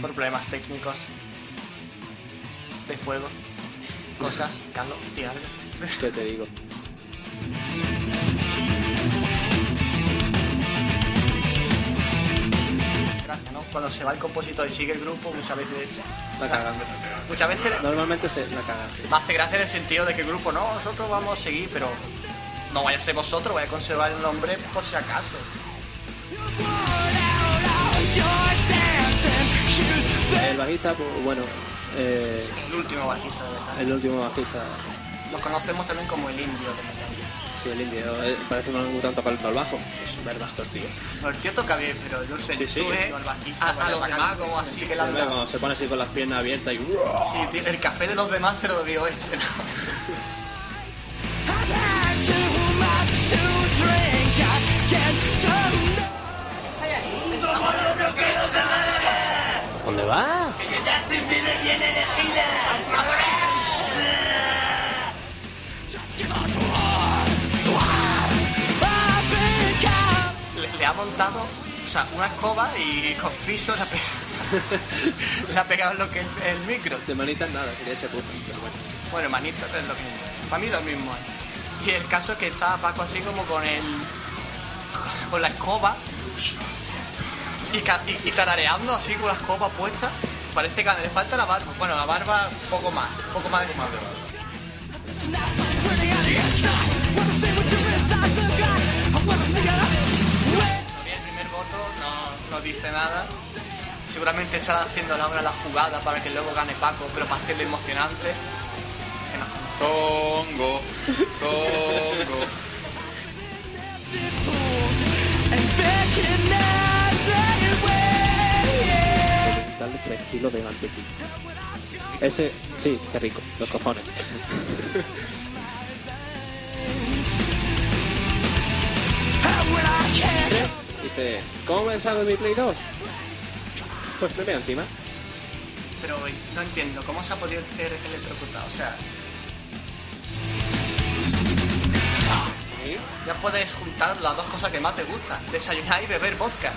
Por problemas técnicos de fuego. Cosas, Carlos. ¿Qué te digo? Gracias, ¿no? Cuando se va el compositor y sigue el grupo, muchas veces. La cagan. Muchas veces Normalmente se la cagan. me hace gracia en el sentido de que el grupo, no, nosotros vamos a seguir, pero no vaya a ser vosotros, vaya a conservar el nombre por si acaso. El bajista, pues bueno, eh, El último bajista de metal. el último bajista, Los conocemos también como el indio de metal. sí, el indio, eh, parece que no le gusta tocando el bajo. Es súper bastor, tío. No, el tío toca bien, pero yo sé, Sí, sí. al bajista, A- a los para demás, como así, sí que que le han Se, ve dado. cuando se pone así con las piernas abiertas y... Sí, tío, el café de los demás se lo bebió este, ¿no? ¿Dónde va? Le, le ha montado, o sea, una escoba y con fiso le ha, pe- le ha pegado lo que es el micro. De manitas nada, sería chapuza, pero bueno. Bueno, manito, es lo mismo. Para mí lo mismo. ¿eh? Y el caso es que está Paco así como con el. con la escoba. Y, y, y tarareando así con la escoba puesta. Parece que le falta la barba. Bueno, la barba poco más, poco más de. Todavía el primer voto no, no dice nada. Seguramente estará haciendo la hora la jugada para que luego gane Paco, pero para hacerlo emocionante. Que nos Zongo, zongo. Darle 3 kilos de mantequilla. Ese, sí, qué rico, los cojones. Dice, ¿cómo me sabe mi Play 2? Pues me veo encima. Pero no entiendo, ¿cómo se ha podido hacer electrocutado? O sea, ya puedes juntar las dos cosas que más te gustan, desayunar y beber vodka.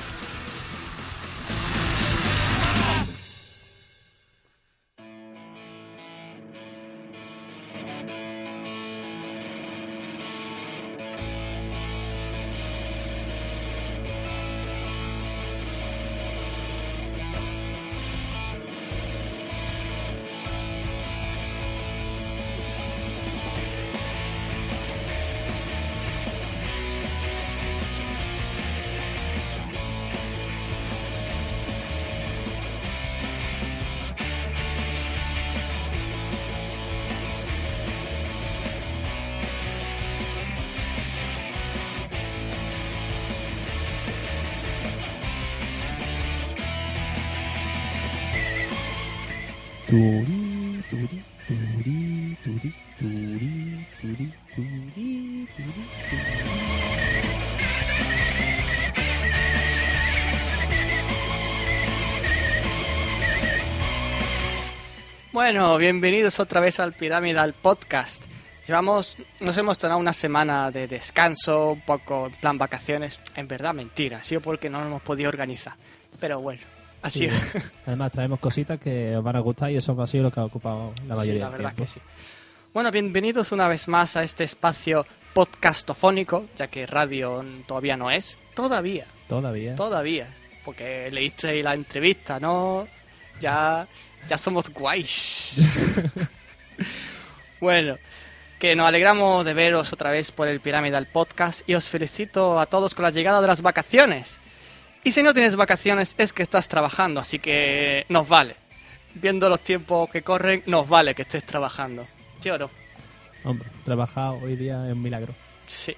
Bueno, bienvenidos otra vez al Piramidal Podcast. Llevamos, nos hemos tomado una semana de descanso, un poco en plan vacaciones. En verdad, mentira, ha sido porque no nos hemos podido organizar. Pero bueno, ha Sí. sido. Además, traemos cositas que os van a gustar y eso ha sido lo que ha ocupado la Sí, mayoría la del verdad tiempo. que sí. Bueno, bienvenidos una vez más a este espacio podcastofónico, ya que radio todavía no es. Todavía, Todavía. todavía. Porque leísteis la entrevista, ¿no? Ya, ya somos guays. bueno, que nos alegramos de veros otra vez por el Piramidal Podcast y os felicito a todos con la llegada de las vacaciones. Y si no tienes vacaciones es que estás trabajando, así que nos vale. Viendo los tiempos que corren, nos vale que estés trabajando. Lloro. Hombre, trabajar hoy día es un milagro. Sí.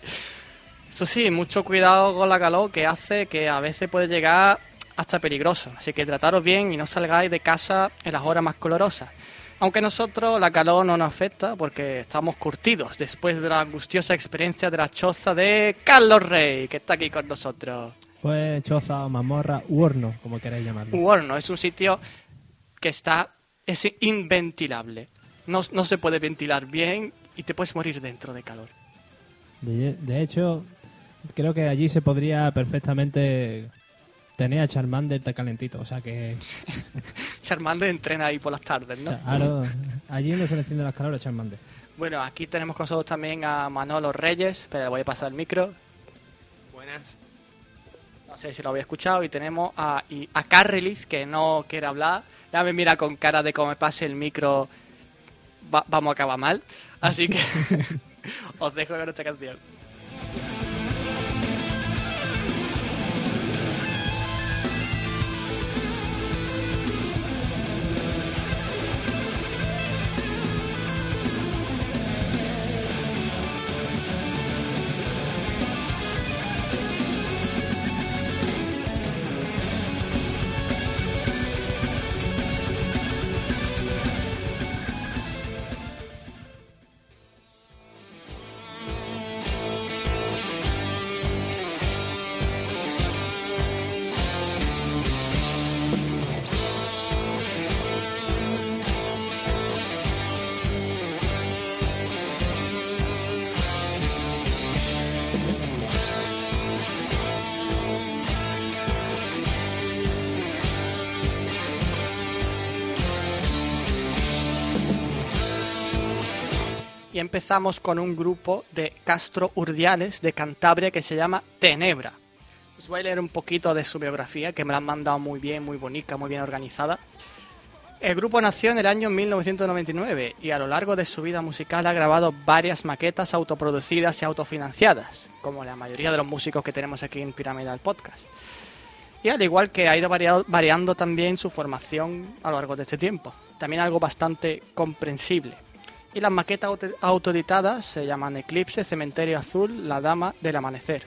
Eso sí, mucho cuidado con la calor que hace que a veces puede llegar hasta peligroso. Así que trataros bien y no salgáis de casa en las horas más colorosas. Aunque a nosotros la calor no nos afecta porque estamos curtidos después de la angustiosa experiencia de la choza de Carlos Rey, que está aquí con nosotros. Pues choza, mazmorra u horno, como queráis llamarlo. Un horno es un sitio que está es inventilable. No, no se puede ventilar bien y te puedes morir dentro de calor. De, de hecho, creo que allí se podría perfectamente Tenía a Charmander de calentito, o sea que... Charmander entrena ahí por las tardes, ¿no? Claro, allí donde se le encienden las calores, Charmander. Bueno, aquí tenemos con nosotros también a Manolo Reyes, pero le voy a pasar el micro. Buenas. No sé si lo había escuchado. Y tenemos a, y a Carrelis, que no quiere hablar. Ya me mira con cara de cómo me pase el micro, va- vamos a acabar mal. Así que os dejo con esta canción. Empezamos con un grupo de Castro Urdiales de Cantabria que se llama Tenebra. Os voy a leer un poquito de su biografía, que me la han mandado muy bien, muy bonita, muy bien organizada. El grupo nació en el año 1999 y a lo largo de su vida musical ha grabado varias maquetas autoproducidas y autofinanciadas, como la mayoría de los músicos que tenemos aquí en Pyramidal Podcast. Y al igual que ha ido variado- variando también su formación a lo largo de este tiempo. También algo bastante comprensible. Y las maquetas auto- autoeditadas se llaman Eclipse, Cementerio Azul, La Dama del Amanecer.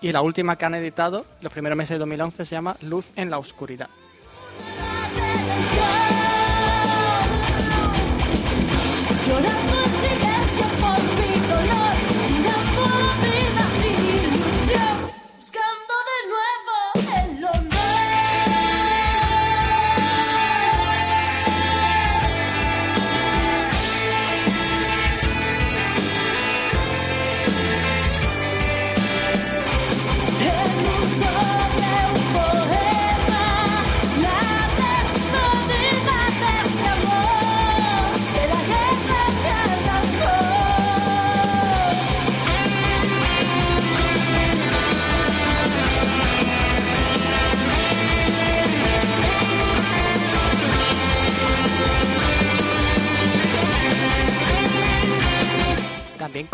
Y la última que han editado, los primeros meses de 2011, se llama Luz en la Oscuridad.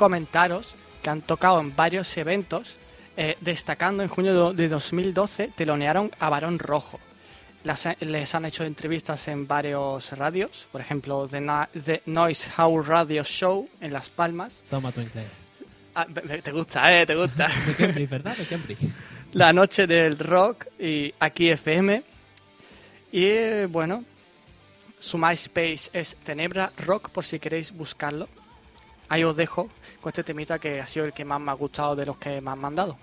Comentaros que han tocado en varios eventos, eh, destacando en junio de de 2012, telonearon a Barón Rojo. Las- les han hecho entrevistas en varios radios, por ejemplo, The, Na- The Noise House Radio Show en Las Palmas. Toma tu inglés. Ah, te gusta, ¿eh? Te gusta. De Cambridge, ¿verdad? De Cambridge. La Noche del Rock y aquí FM. Y eh, bueno, su MySpace es Tenebra Rock por si queréis buscarlo. Ahí os dejo con este temita que ha sido el que más me ha gustado de los que me han mandado.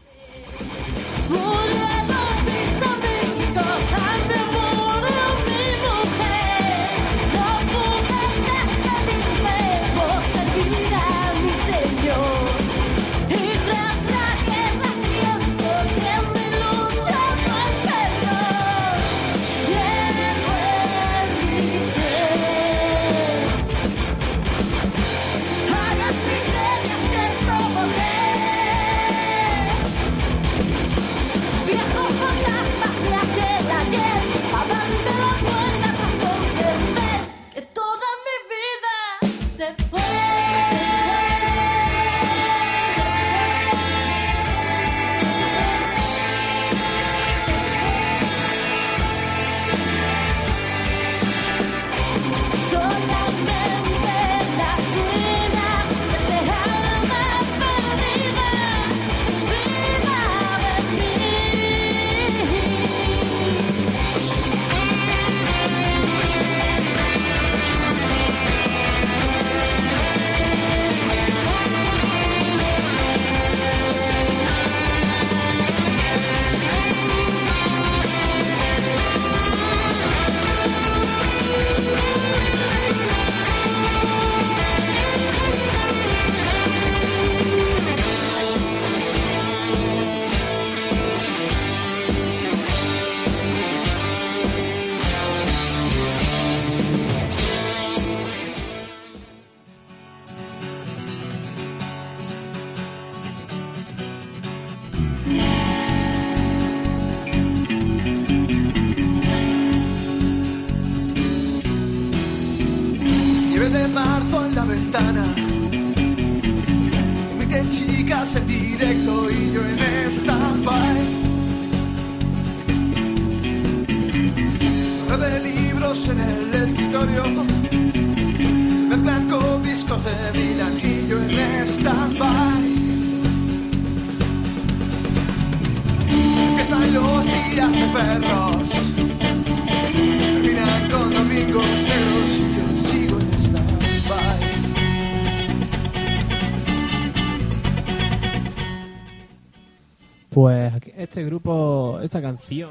Este grupo, esta canción,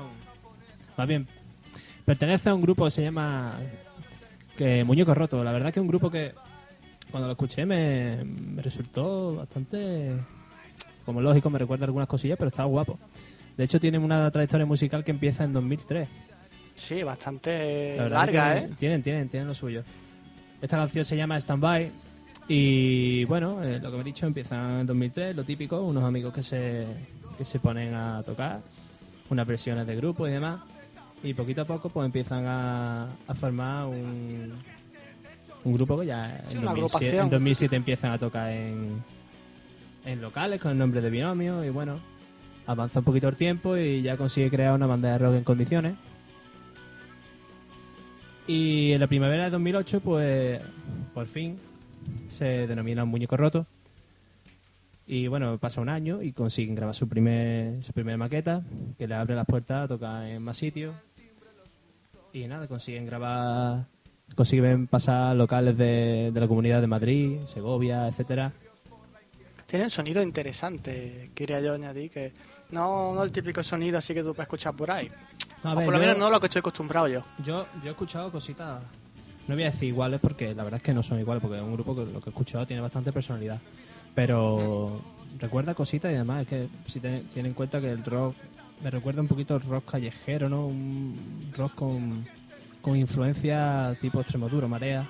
más bien, pertenece a un grupo que se llama que Muñeco Roto. La verdad que es un grupo que cuando lo escuché me, me resultó bastante, como lógico, me recuerda algunas cosillas, pero estaba guapo. De hecho, tienen una trayectoria musical que empieza en 2003. Sí, bastante La larga, que ¿eh? Tienen, tienen, tienen lo suyo. Esta canción se llama Stand By y bueno, eh, lo que me he dicho empieza en 2003, lo típico, unos amigos que se, que se ponen a tocar, unas versiones de grupo y demás, y poquito a poco pues empiezan a, a formar un, un grupo que ya Sí, en, una 2007, agrupación. en 2007 empiezan a tocar en, en locales con el nombre de Binomio y bueno, avanza un poquito el tiempo y ya consigue crear una banda de rock en condiciones. Y en la primavera de 2008, pues por fin se denomina un muñeco roto. Y bueno, pasa un año y consiguen grabar su primer su primera maqueta, que le abre las puertas a tocar en más sitios. Y nada, consiguen grabar, consiguen pasar locales de, de la comunidad de Madrid, Segovia, etcétera. Tiene un sonido interesante, quería yo añadir, que no, no el típico sonido así que tú puedes escuchar por ahí. A o ver, por lo yo- menos no lo que estoy acostumbrado yo. Yo, yo he escuchado cositas, no voy a decir iguales porque la verdad es que no son iguales, porque es un grupo que lo que he escuchado tiene bastante personalidad. Pero recuerda cositas y además es que si ten, tiene en cuenta que el rock me recuerda un poquito al rock callejero, ¿no? Un rock con, con influencia tipo Extremoduro, Marea,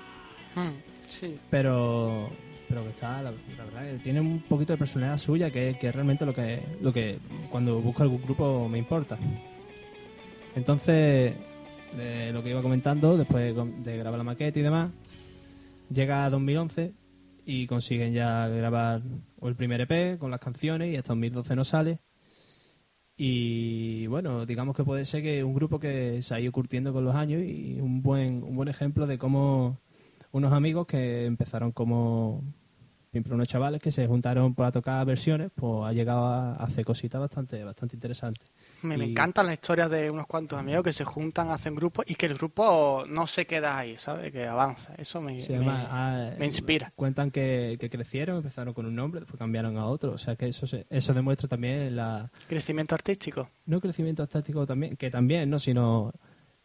Mm, sí. pero pero que está, la, la verdad, que tiene un poquito de personalidad suya que, que es realmente lo que, lo que cuando busco algún grupo me importa. Entonces, de lo que iba comentando, después de, de grabar la maqueta y demás, llega a 2011 y consiguen ya grabar el primer EP con las canciones y hasta 2012 no sale. Y bueno, digamos que puede ser que un grupo que se ha ido curtiendo con los años y un buen, un buen ejemplo de cómo unos amigos que empezaron como siempre unos chavales que se juntaron para tocar versiones, pues ha llegado a hacer cositas bastante, bastante interesantes. Me, encantan las historias de unos cuantos amigos que se juntan, hacen grupos y que el grupo no se queda ahí, ¿sabes? Que avanza. Eso me, ah, me inspira. Cuentan que, que crecieron, empezaron con un nombre, después cambiaron a otro. O sea que eso se- eso demuestra también la Crecimiento artístico. no crecimiento táctico también, que también, no, sino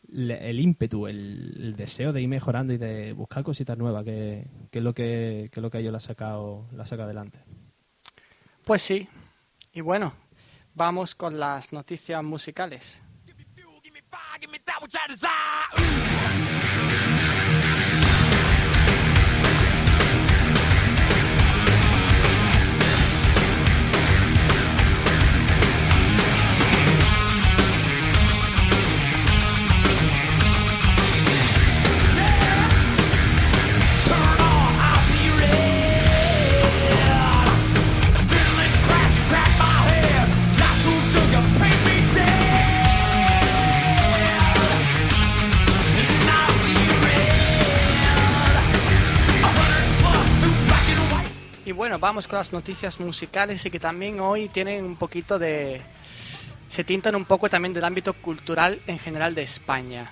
le- el ímpetu, el, el deseo de ir mejorando y de buscar cositas nuevas, que, que es lo que, que es lo que a ellos la ha sacado, la ha sacado adelante. Pues sí. Y bueno, vamos con las noticias musicales. Y bueno, vamos con las noticias musicales y que también hoy tienen un poquito de... Se tintan un poco también del ámbito cultural en general de España.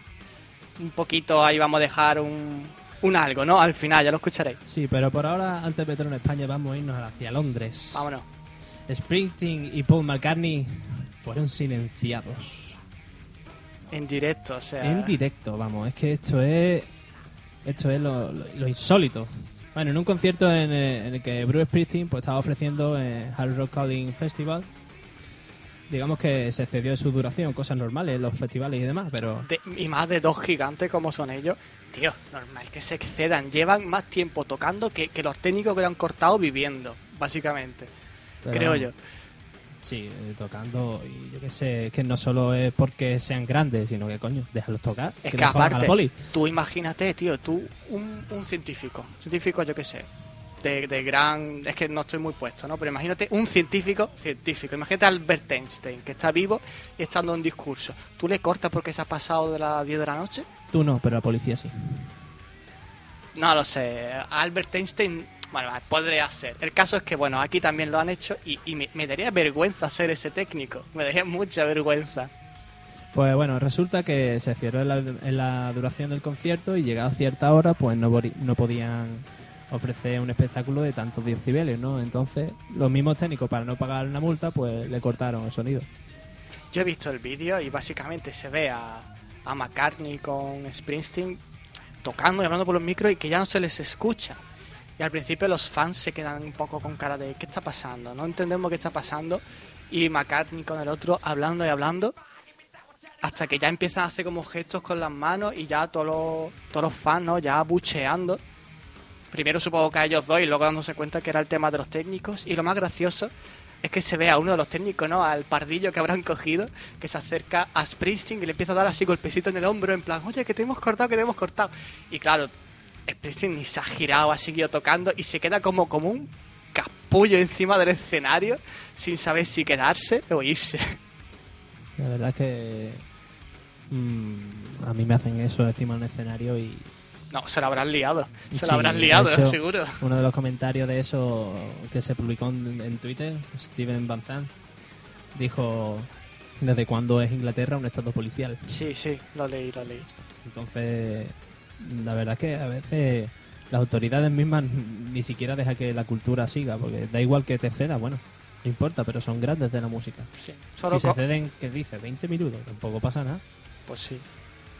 Un poquito ahí vamos a dejar un, un algo, ¿no? Al final, ya lo escucharéis. Sí, pero por ahora, antes de meternos en España, vamos a irnos hacia Londres. Vámonos. Springsteen y Paul McCartney fueron silenciados. En directo, o sea... En directo, vamos, es que esto es esto es lo, lo- lo insólito. Bueno, en un concierto en, el- en el que Bruce Springsteen pues, estaba ofreciendo en Hard Rock Calling Festival, digamos que se excedió de su duración, cosas normales los festivales y demás, pero de- y más de dos gigantes como son ellos. Tío, normal que se excedan. Llevan más tiempo tocando que, que los técnicos que lo han cortado viviendo, básicamente. Pero creo yo. Sí, eh, tocando, y yo qué sé, que no solo es porque sean grandes, sino que coño, déjalos tocar. Es que, jodan a la aparte, poli. tú imagínate, tío, tú, un, un científico, científico yo qué sé, de, de gran... Es que no estoy muy puesto, ¿no? Pero imagínate un científico, científico, imagínate a Albert Einstein, que está vivo y está dando un discurso. ¿Tú le cortas porque se ha pasado de las 10 de la noche? Tú no, pero la policía sí. No lo sé, Albert Einstein, bueno, podría ser. El caso es que, bueno, aquí también lo han hecho y, y me, me daría vergüenza ser ese técnico, me daría mucha vergüenza. Pues bueno, resulta que se cerró en la, en la duración del concierto y llegada a cierta hora, pues no, no podían ofrecer un espectáculo de tantos decibeles, ¿no? Entonces, los mismos técnicos, para no pagar una multa, pues le cortaron el sonido. Yo he visto el vídeo y básicamente se ve a, a McCartney con Springsteen tocando y hablando por los micros y que ya no se les escucha. Y al principio los fans se quedan un poco con cara de ¿qué está pasando? No entendemos qué está pasando. Y McCartney con el otro hablando y hablando hasta que ya empiezan a hacer como gestos con las manos y ya todos los, todos los fans ¿no? ya bucheando. Primero supongo que a ellos dos y luego dándose cuenta que era el tema de los técnicos. Y lo más gracioso es que se ve a uno de los técnicos, ¿no? Al pardillo que habrán cogido, que se acerca a Springsteen y le empieza a dar así golpecito en el hombro, en plan, oye, que te hemos cortado, que te hemos cortado. Y claro, Springsteen ni se ha girado, ha seguido tocando y se queda como, como un capullo encima del escenario, sin saber si quedarse o irse. La verdad es que mm, a mí me hacen eso encima de un escenario y No, se lo habrán liado, se Sí, lo habrán liado, hecho, seguro. uno de los comentarios de eso que se publicó en, en Twitter, Steven Van Zandt, dijo desde cuándo es Inglaterra un estado policial. Sí, sí, lo leí, lo leí. Entonces, la verdad es que a veces las autoridades mismas ni siquiera dejan que la cultura siga, porque da igual que te ceda, bueno, no importa, pero son grandes de la música. Sí, solo si se ceden, ¿qué dice? 20 minutos, tampoco pasa nada. Pues sí,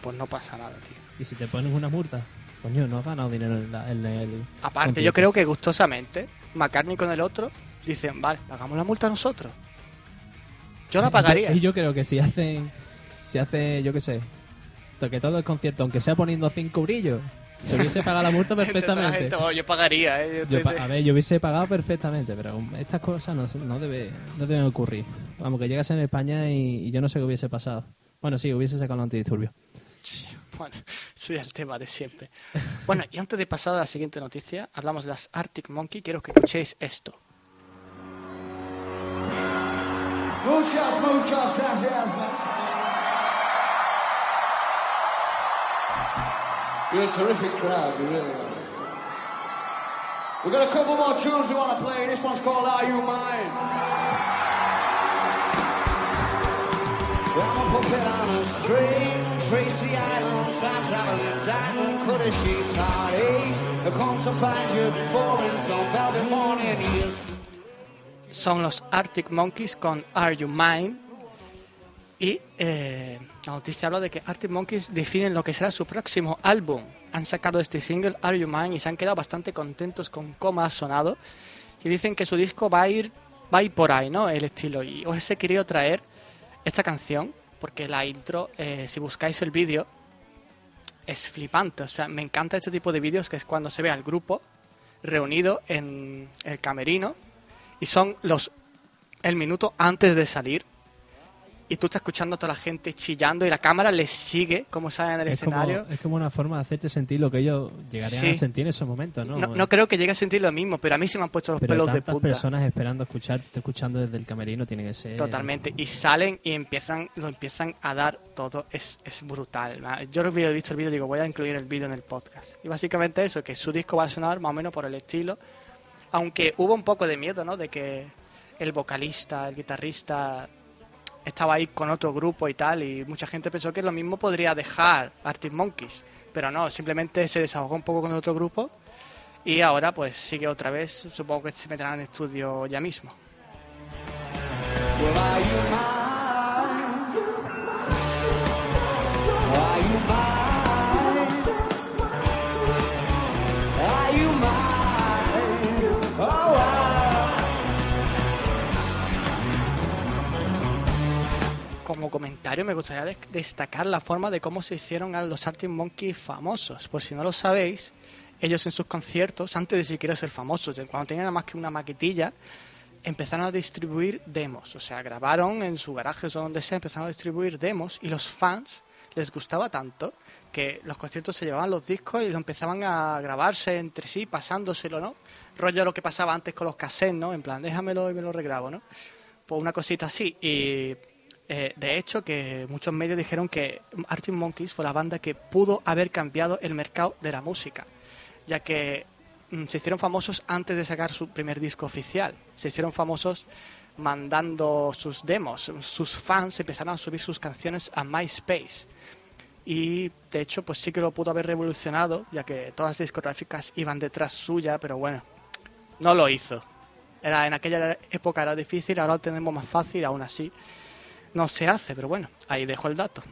pues no pasa nada, tío. Y si te pones una multa, coño, no has ganado dinero en, la- en el... Aparte, yo creo que gustosamente, McCartney con el otro dicen, vale, pagamos la multa nosotros. Yo la pagaría. Y yo creo que si hacen, si hace, yo qué sé, que todo el concierto, aunque sea poniendo cinco brillos, se hubiese pagado la multa perfectamente. yo pagaría, ¿eh? Yo Yo a ver, yo hubiese pagado perfectamente, pero estas cosas no, debe, no deben ocurrir. Vamos, que llegas en España y, y yo no sé qué hubiese pasado. Bueno, sí, hubiese sacado los antidisturbios. Bueno, sí, el tema de siempre. Bueno, y antes de pasar a la siguiente noticia, hablamos de las Arctic Monkey. Quiero que escuchéis esto. Muchas, muchas gracias. You're a terrific crowd, you really are. We've got a couple more tunes we want to play. This one's called Are You Mine? I'm a puppet on a string, Tracy Islands, I'm traveling diamond, cut a sheep's heartaches. I come to find you, pouring some velvet morning ears. Son los Arctic Monkeys con Are You Mine. Y eh, la noticia habla de que Arctic Monkeys definen lo que será su próximo álbum. Han sacado este single, Are You Mine, y se han quedado bastante contentos con cómo ha sonado. Y dicen que su disco va a ir, va a ir por ahí, ¿no? El estilo. Y os he querido traer esta canción, porque la intro, eh, si buscáis el vídeo, es flipante. O sea, me encanta este tipo de vídeos que es cuando se ve al grupo reunido en el camerino y son los el minuto antes de salir y tú estás escuchando a toda la gente chillando y la cámara les sigue como salen en el Es como, escenario. es como una forma de hacerte sentir lo que ellos llegarían Sí. a sentir en esos momentos, ¿no? No, no creo que llegue a sentir lo mismo, pero a mí se me han puesto los Pero pelos de punta. personas esperando escuchar, te escuchando desde el camerino, tiene que ser... Totalmente. Y salen y empiezan, lo empiezan a dar todo. Es, es brutal. Yo lo he visto el vídeo y digo, voy a incluir el vídeo en el podcast. Y básicamente eso, que su disco va a sonar más o menos por el estilo. Aunque hubo un poco de miedo, ¿no? De que el vocalista, el guitarrista estaba ahí con otro grupo y tal. Y mucha gente pensó que lo mismo podría dejar Arctic Monkeys. Pero no, simplemente se desahogó un poco con otro grupo. Y ahora pues sigue otra vez. Supongo que se meterán en estudio ya mismo. Como comentario me gustaría des- destacar la forma de cómo se hicieron a los Arctic Monkeys famosos. Por si no lo sabéis, ellos en sus conciertos, antes de siquiera ser famosos, cuando tenían nada más que una maquetilla, empezaron a distribuir demos. O sea, grabaron en su garaje o donde sea, empezaron a distribuir demos y los fans les gustaba tanto que los conciertos se llevaban los discos y lo empezaban a grabarse entre sí, pasándoselo, ¿no? Rollo lo que pasaba antes con los cassettes, ¿no? En plan, déjamelo y me lo regrabo, ¿no? Pues una cosita así. Y eh, de hecho, que muchos medios dijeron que Arctic Monkeys fue la banda que pudo haber cambiado el mercado de la música, ya que mm, se hicieron famosos antes de sacar su primer disco oficial. Se hicieron famosos mandando sus demos. Sus fans empezaron a subir sus canciones a MySpace. Y de hecho, pues sí que lo pudo haber revolucionado, ya que todas las discográficas iban detrás suya, pero bueno, no lo hizo. Era, en aquella época era difícil, ahora lo tenemos más fácil, aún así no se hace, pero bueno, ahí dejo el dato.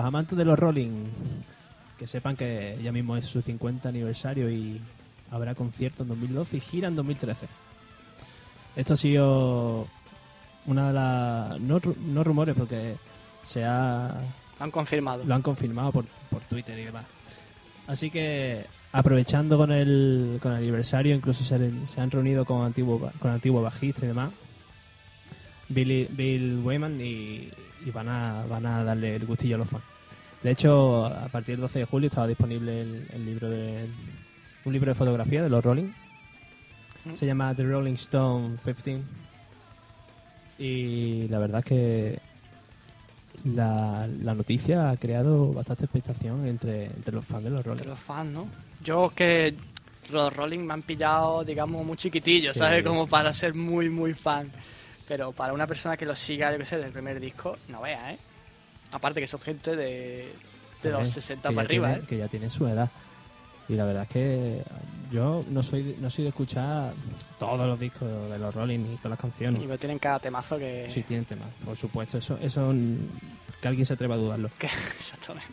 Los amantes de los Rolling, que sepan que ya mismo es su 50 aniversario y habrá concierto en 2012 y gira en 2013. Esto ha sido una de las... No, ru- no rumores, porque se ha, Lo han confirmado. lo han confirmado por, por Twitter y demás. Así que aprovechando con el, con el aniversario, incluso se, se han reunido con antiguo con antiguo bajista y demás, Billy, Bill Wayman y, y van a van a darle el gustillo a los fans. De hecho, a partir del 12 de julio estaba disponible el, el libro de un libro de fotografía de los Rolling. Se llama The Rolling Stone 15. Y la verdad es que la, la noticia ha creado bastante expectación entre, entre los fans de los Rolling. los fans, ¿no? Yo que los Rolling me han pillado, digamos, muy chiquitillo, Sí. ¿sabes? Como para ser muy, muy fan. Pero para una persona que los siga, yo qué sé, del primer disco, no vea, ¿eh? Aparte que son gente de, de los Eh, 60 que para arriba, tiene- ¿eh? Que ya tiene su edad. Y la verdad es que yo no soy no soy de escuchar todos los discos de los Rolling y todas las canciones. Y me tienen cada temazo que... Sí, tienen temas, por supuesto. Eso, eso que alguien se atreva a dudarlo. exactamente.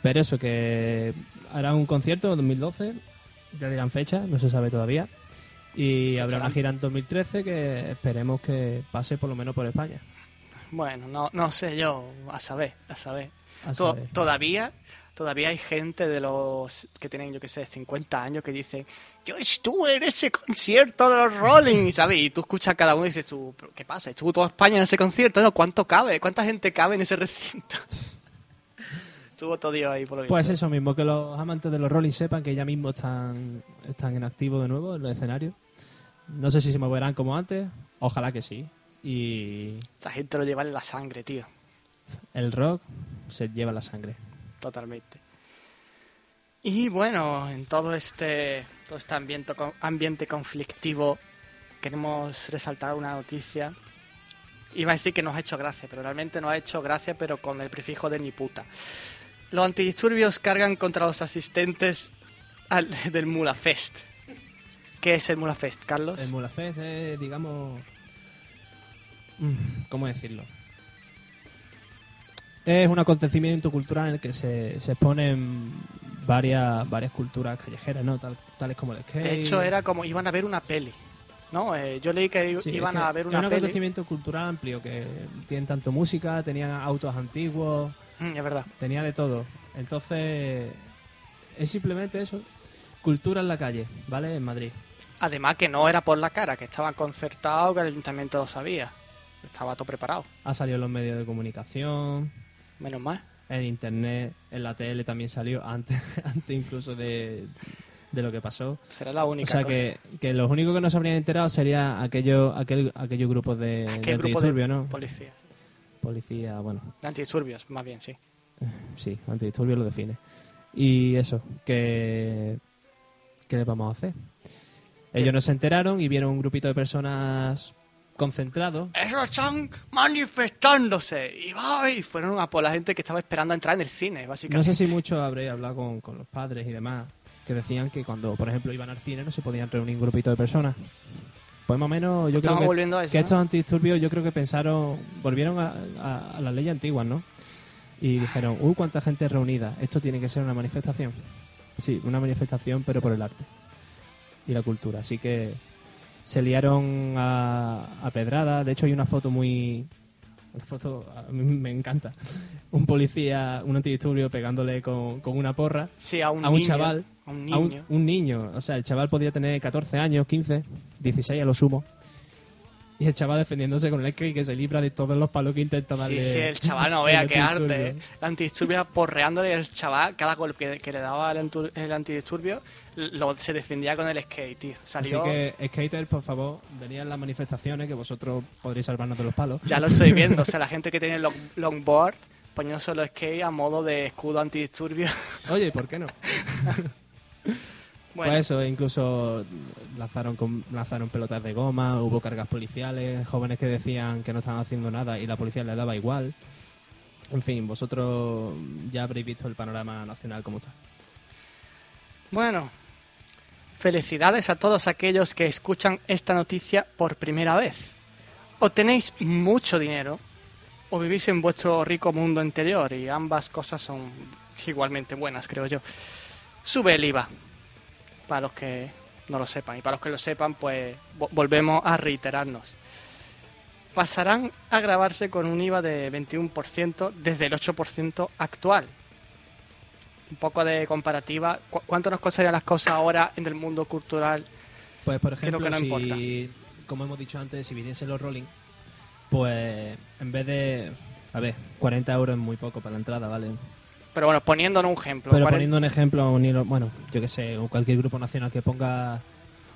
Pero eso, que hará un concierto en 2012, ya dirán fecha, no se sabe todavía. Y habrá una gira en 2013 que esperemos que pase por lo menos por España. Bueno, no, no sé yo, a saber, a saber. A To- saber. todavía, todavía hay gente de los que tienen, yo qué sé, 50 años que dicen, yo estuve en ese concierto de los Rolling, ¿sabes? Y tú escuchas a cada uno y dices, tú, "¿Pero ¿qué pasa? ¿Estuvo toda España en ese concierto? No, ¿cuánto cabe? ¿Cuánta gente cabe en ese recinto? Estuvo todo Dios ahí, por lo Pues visto. eso mismo, que los amantes de los Rolling sepan que ya mismo están, están en activo de nuevo en los escenarios. No sé si se moverán como antes, ojalá que sí. Y Esa gente lo lleva en la sangre, tío. el rock se lleva la sangre. Totalmente. Y bueno, en todo este, todo este ambiente, ambiente conflictivo, queremos resaltar una noticia. Iba a decir que nos ha hecho gracia, pero realmente nos ha hecho gracia, pero con el prefijo de ni puta. Los antidisturbios cargan contra los asistentes al- del Mula Fest. ¿Qué es el Mula Fest, Carlos? El Mulafest es, digamos... mm, ¿Cómo decirlo? Es un acontecimiento cultural en el que se, se exponen varias, varias culturas callejeras, ¿no? Tal- tales como el skate. De hecho, era como iban a ver una peli. ¿No? Eh, yo leí que Sí, iban es que a ver es una un peli. acontecimiento cultural amplio que tienen tanto música, tenían autos antiguos, Mm, es verdad. tenía de todo. Entonces, es simplemente eso. Cultura en la calle, ¿vale? En Madrid. Además que no era por la cara, que estaba concertado, que el ayuntamiento lo sabía. Estaba todo preparado. Ha salido en los medios de comunicación, Menos mal. en internet, en la tele también salió, antes, antes incluso de, de lo que pasó. Será la O única sea cosa. que, que los únicos que no se habrían enterado sería aquellos aquel, aquellos grupos de, de ¿Qué grupo antidisturbios, ¿no? policías? Policía, bueno, De antidisturbios, más bien, sí. sí, antidisturbios lo define. Y eso, que ¿qué le vamos a hacer? Ellos no se enteraron y vieron un grupito de personas concentrados. Esos están manifestándose. Y, va, y fueron a por la gente que estaba esperando a entrar en el cine, No básicamente. sé si mucho habréis hablado con, con los padres y demás, que decían que cuando, por ejemplo, iban al cine no se podían reunir un grupito de personas. Pues más o menos yo creo que, volviendo a eso, que ¿no? estos antidisturbios yo creo que pensaron, volvieron a, a, a las leyes antiguas, ¿no? Y dijeron, uy, cuánta gente reunida, esto tiene que ser una manifestación. Sí, una manifestación, pero por el arte y la cultura. Así que se liaron a, a pedrada. De hecho, hay una foto muy. Una foto, a mí me encanta. Un policía, un antidisturbio pegándole con, con una porra Sí, a un, a un niño, chaval. A un a un- niño. un niño. O sea, el chaval podría tener 14 años, 15, 16 a lo sumo. Y el chaval defendiéndose con el skate que se libra de todos los palos que intenta darle. Sí, sí, el chaval no vea qué arte. ¿eh? El antidisturbio porreándole el chaval, cada golpe que, le daba el, el antidisturbio, lo, se defendía con el skate, tío. Salió, Así que, skaters, por favor, venid a las manifestaciones que vosotros podréis salvarnos de los palos. Ya lo estoy viendo. O sea, la gente que tiene long- longboard poniéndose los skate a modo de escudo antidisturbio. Oye, ¿por qué no? Bueno, Pues eso, incluso lanzaron, con- lanzaron pelotas de goma, hubo cargas policiales, jóvenes que decían que no estaban haciendo nada y la policía les daba igual. En fin, vosotros ya habréis visto el panorama nacional como está. bueno. Felicidades a todos aquellos que escuchan esta noticia por primera vez. O tenéis mucho dinero o vivís en vuestro rico mundo interior y ambas cosas son igualmente buenas, creo yo. Sube el IVA, para los que no lo sepan. Y para los que lo sepan, pues vo- volvemos a reiterarnos. Pasarán a grabarse con un IVA de 21% desde el 8% actual. Un poco de comparativa. ¿Cu- ¿Cuánto nos costarían las cosas ahora en el mundo cultural? Pues, por ejemplo, que no si, como hemos dicho antes, si viniesen los Rolling, pues en vez de, a ver, 40 euros es muy poco para la entrada, ¿vale? Pero bueno, poniéndonos un ejemplo. Pero poniendo un ejemplo, un bueno, yo que sé, o cualquier grupo nacional que ponga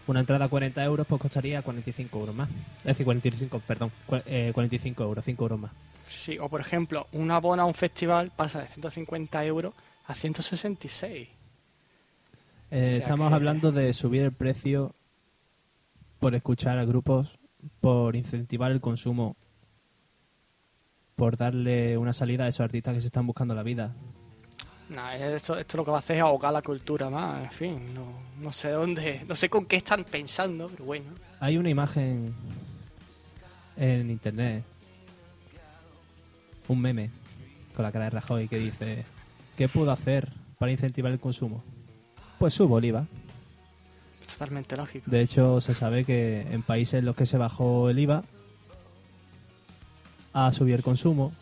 una entrada a 40 euros, pues costaría 45 euros más. Es decir, 45, perdón, eh, 45 euros, 5 euros más. Sí, o por ejemplo, un abono a un festival pasa de 150 euros a 166. Eh, O sea estamos que- hablando de subir el precio por escuchar a grupos, por incentivar el consumo, por darle una salida a esos artistas que se están buscando la vida. Nah, esto, esto lo que va a hacer es ahogar la cultura más, en fin, no, no sé dónde, no sé con qué están pensando, pero bueno. Hay una imagen en internet, un meme con la cara de Rajoy que dice, ¿qué puedo hacer para incentivar el consumo? Pues subo el IVA. Totalmente lógico. De hecho, se sabe que en países en los que se bajó el IVA, ha subido el consumo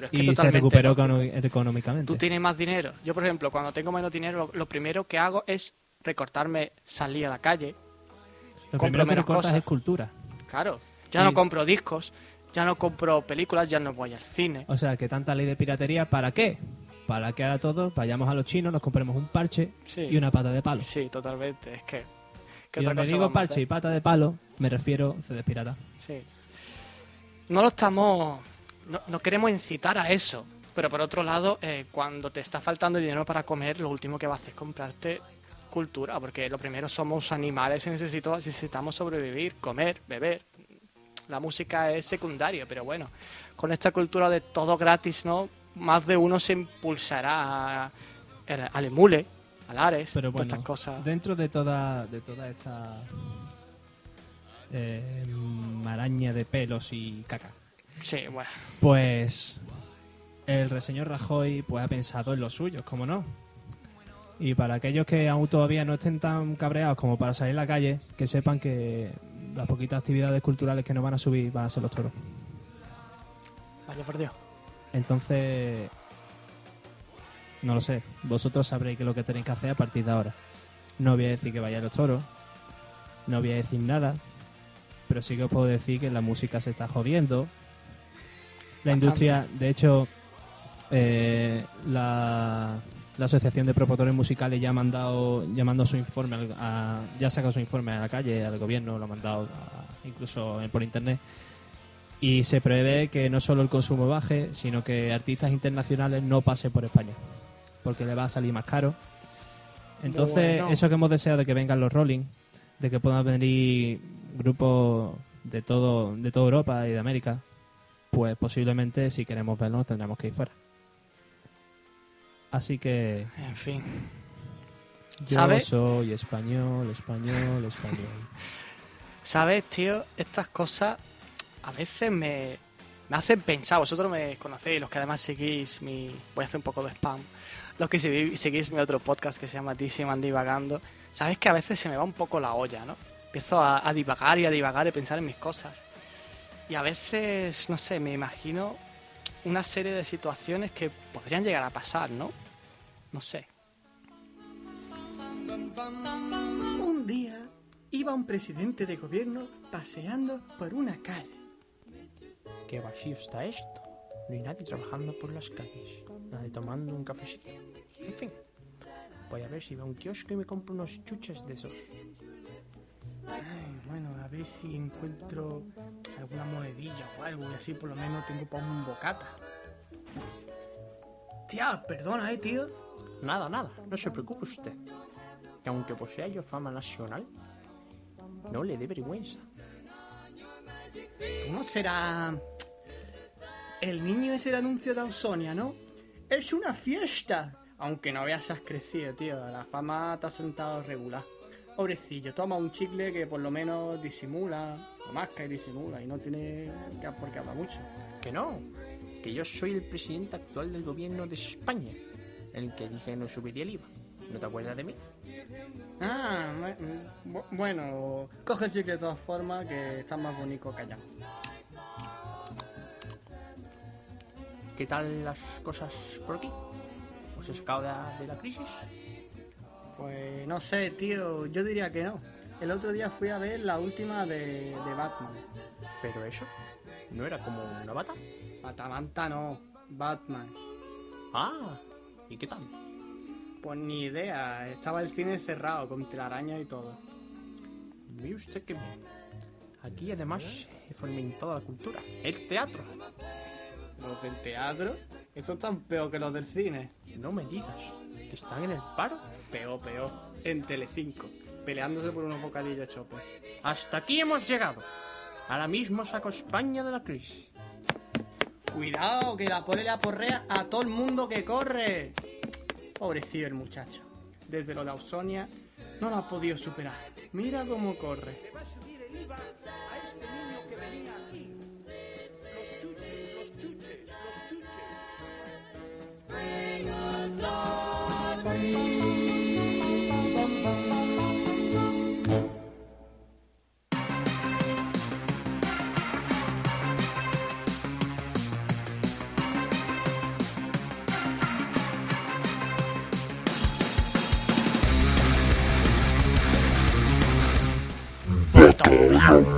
Pero es que y se recuperó económicamente. Tú tienes más dinero. Yo, por ejemplo, cuando tengo menos dinero, lo, primero que hago es recortarme, salir a la calle. Lo compro primero menos cosas. es cultura. Claro, ya Y- no compro discos, ya no compro películas, ya no voy al cine. O sea, que tanta ley de piratería, ¿para qué? Para que ahora todos vayamos a los chinos, nos compremos un parche Sí. y una pata de palo. Sí, totalmente. Es que. ¿qué Y otra donde cosa digo parche y pata de palo, me refiero a CDs pirata. Sí. No lo estamos. No, no queremos incitar a eso. Pero por otro lado, eh, cuando te está faltando dinero para comer, lo último que vas a hacer es comprarte cultura. Porque lo primero somos animales y necesito, necesitamos sobrevivir, comer, beber. La música es secundaria, pero bueno, con esta cultura de todo gratis, ¿no? Más de uno se impulsará a- al emule, al Ares, Pero todas bueno, estas cosas. dentro de toda, de toda esta eh, maraña de pelos y caca, Sí, bueno. pues el reseñor Rajoy pues ha pensado en los suyos, como no. Y para aquellos que aún todavía no estén tan cabreados como para salir a la calle, que sepan que las poquitas actividades culturales que nos van a subir van a ser los toros. Vaya por Dios. Entonces, no lo sé. Vosotros sabréis qué es lo que tenéis que hacer a partir de ahora. No voy a decir que vaya a los toros. No voy a decir nada. Pero sí que os puedo decir que la música se está jodiendo. La industria, de hecho, eh, la, la Asociación de Promotores Musicales ya ha mandado, ya mandó su informe, al- a- ya ha sacado su informe a la calle, al gobierno, lo ha mandado a- incluso por internet. Y se prevé que no solo el consumo baje, sino que artistas internacionales no pasen por España, porque le va a salir más caro. Entonces, Bueno. eso que hemos deseado de que vengan los Rolling, de que puedan venir grupos de todo de toda Europa y de América, pues posiblemente si queremos verlos tendremos que ir fuera. Así que En fin. yo soy español, español, español. ¿Sabes, tío? Estas cosas a veces me, me hacen pensar. Vosotros me conocéis, los que además seguís mi... Voy a hacer un poco de spam. Los que seguís mi otro podcast que se llama Dixieman Divagando. Sabes que a veces se me va un poco la olla, ¿no? Empiezo a, a divagar y a divagar y pensar en mis cosas. Y a veces, no sé, me imagino una serie de situaciones que podrían llegar a pasar, ¿no? No sé. Un día iba un presidente de gobierno paseando por una calle. Qué vacío está esto. No hay nadie trabajando por las calles. Nadie tomando un cafecito. En fin. Voy a ver si veo un kiosco y me compro unos chuches de esos. Ay, bueno, a ver si encuentro alguna monedilla o algo y así por lo menos tengo para un bocata. Tía, perdona, eh, tío. Nada, nada. No se preocupe usted. Que aunque posea yo fama nacional, no le dé vergüenza. ¿Cómo será el niño ese del anuncio de Ausonia, no? Es una fiesta. Aunque no veas, has crecido, tío. La fama te ha sentado regular. Pobrecillo, toma un chicle que por lo menos disimula, o masca y disimula, y no tiene que por qué hablar mucho. Que no. Que yo soy el presidente actual del gobierno de España. El que dije no subiría el IVA. ¿No te acuerdas de mí? Ah, bu- bueno, coge el chicle de todas formas, que está más bonito callado. ¿Qué tal las cosas por aquí? ¿Os he sacado de la crisis? Pues no sé, tío, yo diría que no. El otro día fui a ver la última de, de Batman. Pero eso, ¿no era como una bata? Batamanta no, Batman. Ah, ¿y qué tal? Pues ni idea, estaba el cine cerrado con telaraña y todo. Mire usted que bien. Aquí además he fomentado la cultura, el teatro. Los del teatro, eso están peor que los del cine. No me digas, que están en el paro. Peor, peor, en Telecinco, peleándose por unos bocadillos chopos. Hasta aquí hemos llegado. Ahora mismo saco España de la crisis. Cuidado, que la pole le aporrea a todo el mundo que corre. Pobrecillo el muchacho. Desde lo de Ausonia no lo ha podido superar. Mira cómo corre.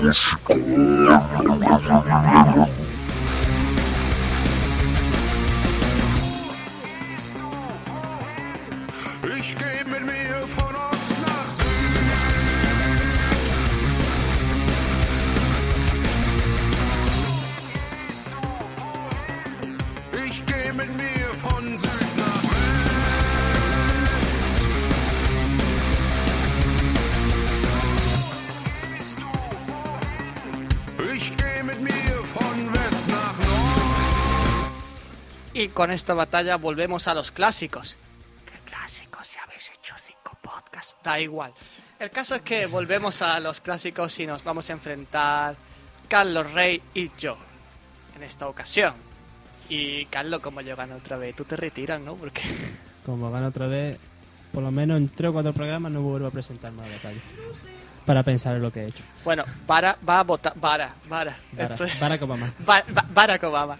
ですか con esta batalla volvemos a los clásicos. ¿Qué clásicos si habéis hecho cinco podcasts? Da igual. El caso es que volvemos a los clásicos y nos vamos a enfrentar Carlos Rey y yo. En esta ocasión. Y Carlos, como yo gano otra vez, tú te retiras, ¿no? Porque Como van otra vez, por lo menos en tres o cuatro programas no vuelvo a presentar más batalla. Para pensar en lo que he hecho. Bueno, Vara va a votar. Vara, Vara. Bara- Esto es- Barack Obama. Ba- Ba- Barack Obama.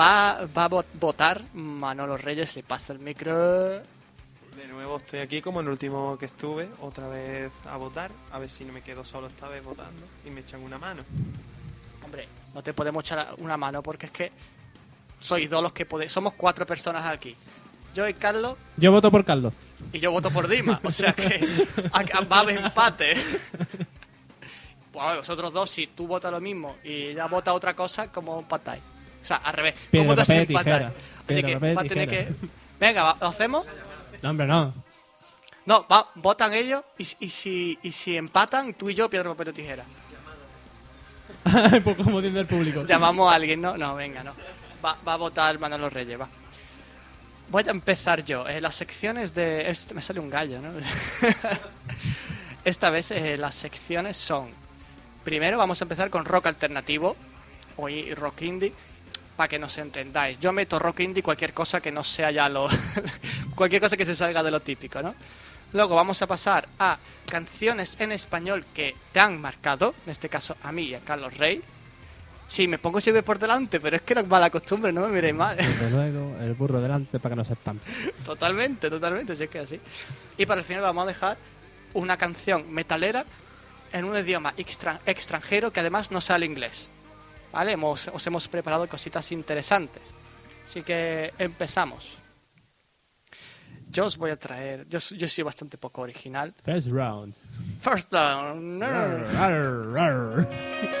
Va, va a vo- votar Manolo Reyes, le pasa el micro. De nuevo estoy aquí como en el último que estuve, otra vez a votar, a ver si no me quedo solo esta vez votando y me echan una mano. Hombre, no te podemos echar una mano porque es que sois dos los que podéis. Somos cuatro personas aquí. Yo y Carlos Yo voto por Carlos. y yo voto por Dima. O sea que a- va a haber empate. Pues a ver, vosotros dos, si tú votas lo mismo y ella vota otra cosa, como empatáis. O sea, al revés. Piedra, ¿Cómo papel, desempatáis? tijera. Así que papel, va a tener que. Venga, va- ¿lo hacemos? No, hombre, no. No, va, votan ellos y, si- y si, y si empatan, tú y yo, piedra, papel o tijera. Poco como tiene el público. Llamamos a alguien, ¿no? No, venga, no. Va, va a votar Manolo Reyes, va. Voy a empezar yo. Eh, las secciones de... Este, me sale un gallo, ¿no? Esta vez eh, las secciones son... Primero vamos a empezar con rock alternativo, hoy rock indie, para que nos entendáis. Yo meto rock indie cualquier cosa que no sea ya lo... cualquier cosa que se salga de lo típico, ¿no? Luego vamos a pasar a canciones en español que te han marcado, en este caso a mí y a Carlos Rey. Sí, me pongo siempre por delante, pero es que era mala costumbre, no me miréis mal. Desde luego, el burro delante para que no se espante. totalmente, totalmente, si es que así. Y para el final vamos a dejar una canción metalera en un idioma extra- extranjero que además no sale inglés. ¿Vale? Hemos, os hemos preparado cositas interesantes. Así que empezamos. Yo os voy a traer. Yo, yo soy bastante poco original. First round. First down. Arr, arr, arr.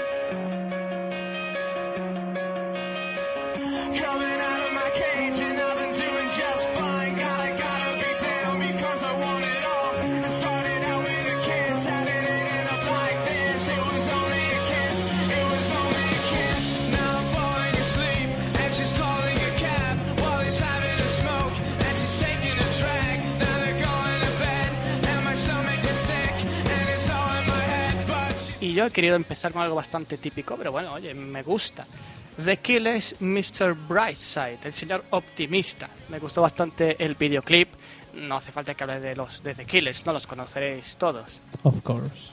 Yo he querido empezar con algo bastante típico, pero bueno, oye, me gusta. The Killers, Mr. Brightside, el señor optimista. Me gustó bastante el videoclip. No hace falta que hable de los de The Killers, no los conoceréis todos. Of course.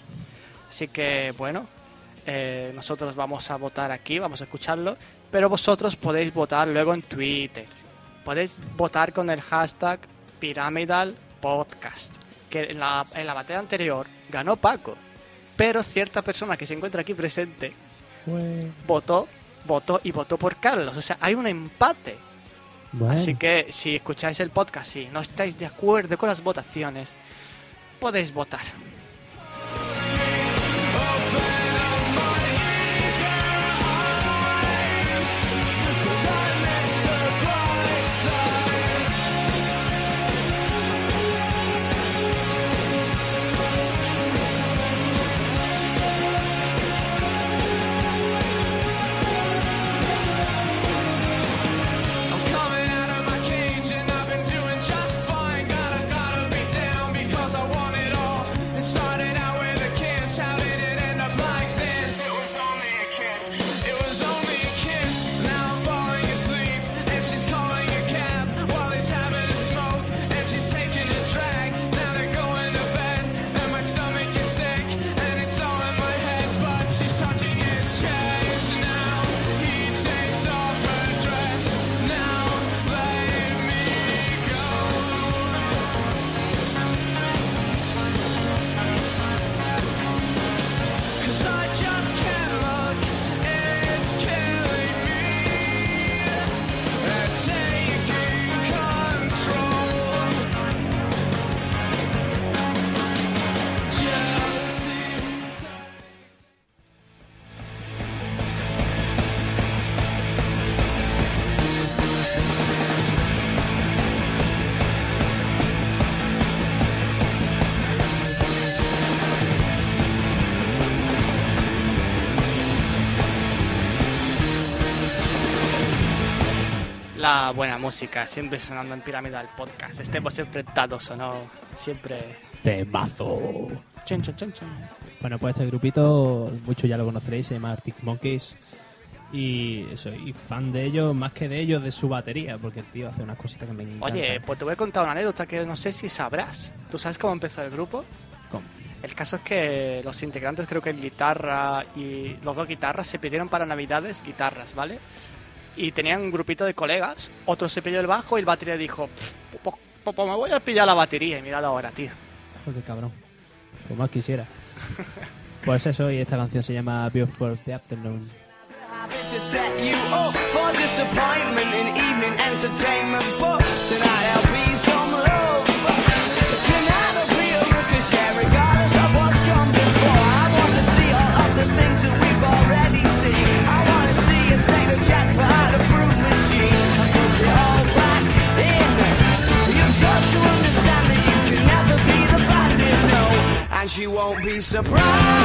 Así que bueno, eh, nosotros vamos a votar aquí, vamos a escucharlo, pero vosotros podéis votar luego en Twitter. Podéis votar con el hashtag Pyramidal Podcast, que en la, en la batalla anterior ganó Paco, pero cierta persona que se encuentra aquí presente Bueno. votó, votó y votó por Carlos. O sea, hay un empate. Bueno. Así que si escucháis el podcast y no estáis de acuerdo con las votaciones, podéis votar. La buena música, siempre sonando en Pyramidal Podcast. Estemos enfrentados o no, siempre. Temazo. Chun, chun, chun. Bueno, pues este grupito, muchos ya lo conoceréis, se llama Arctic Monkeys. Y soy fan de ellos, más que de ellos, de su batería, porque el tío hace unas cositas que me encantan. Oye, pues te voy a contar una anécdota que no sé si sabrás. ¿Tú sabes cómo empezó el grupo? ¿Cómo? El caso es que los integrantes, creo que el guitarra y los dos guitarras se pidieron para Navidades guitarras, ¿vale? Y tenían un grupito de colegas, otro se pilló el bajo y el batería dijo, "Pff, pues, pues, pues me voy a pillar la batería y míralo ahora, tío. Joder, cabrón. Como más quisiera. pues eso, y esta canción se llama Beautiful the Afternoon. Happy to set you up for disappointment in evening entertainment, but tonight surprise.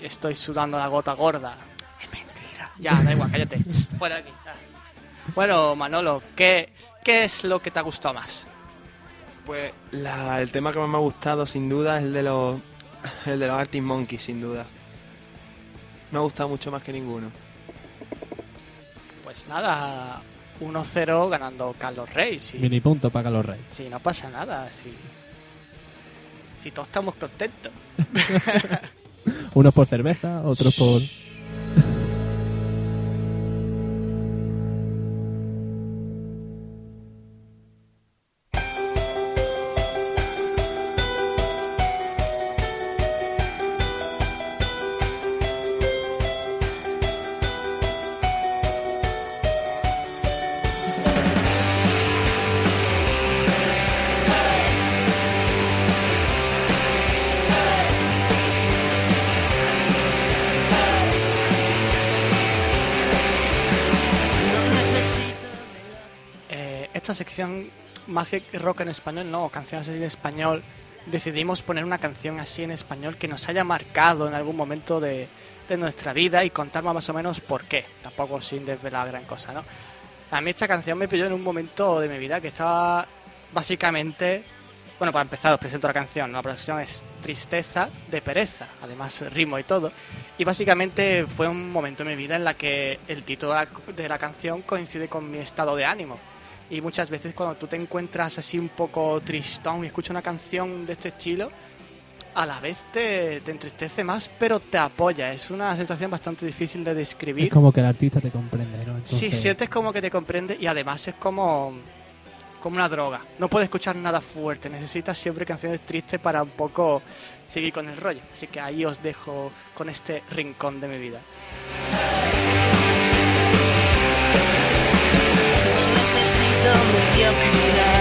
Estoy sudando la gota gorda. Es mentira. Ya, da igual, cállate. Fuera de aquí. Bueno, Manolo, ¿qué, ¿qué es lo que te ha gustado más? Pues la- el tema que más me ha gustado sin duda es el de los el de los Arctic Monkeys, sin duda. Me ha gustado mucho más que ninguno. Pues nada, 1-0 ganando Carlos Rey. Sí, Mini punto para los Reyes. sí, no pasa nada. Sí. Si todos estamos contentos. Unos por cerveza, otros por... Sección, más que rock en español, no, canciones en español, decidimos poner una canción así en español que nos haya marcado en algún momento de, de nuestra vida y contar más o menos por qué, tampoco sin desvelar gran cosa, ¿no? A mí esta canción me pilló en un momento de mi vida que estaba básicamente, bueno, para empezar os presento la canción, ¿no? la canción es Tristeza de Pereza, además ritmo y todo, y básicamente fue un momento en mi vida en la que el título de la, de la canción coincide con mi estado de ánimo. Y muchas veces cuando tú te encuentras así un poco tristón y escuchas una canción de este estilo, a la vez te, te entristece más, pero te apoya. Es una sensación bastante difícil de describir. Es como que el artista te comprende, ¿no? Sí, Entonces, sientes como que te comprende y además es como, como una droga. No puedes escuchar nada fuerte, necesitas siempre canciones tristes para un poco seguir con el rollo. Así que ahí os dejo con este rincón de mi vida. Necesito mediocridad.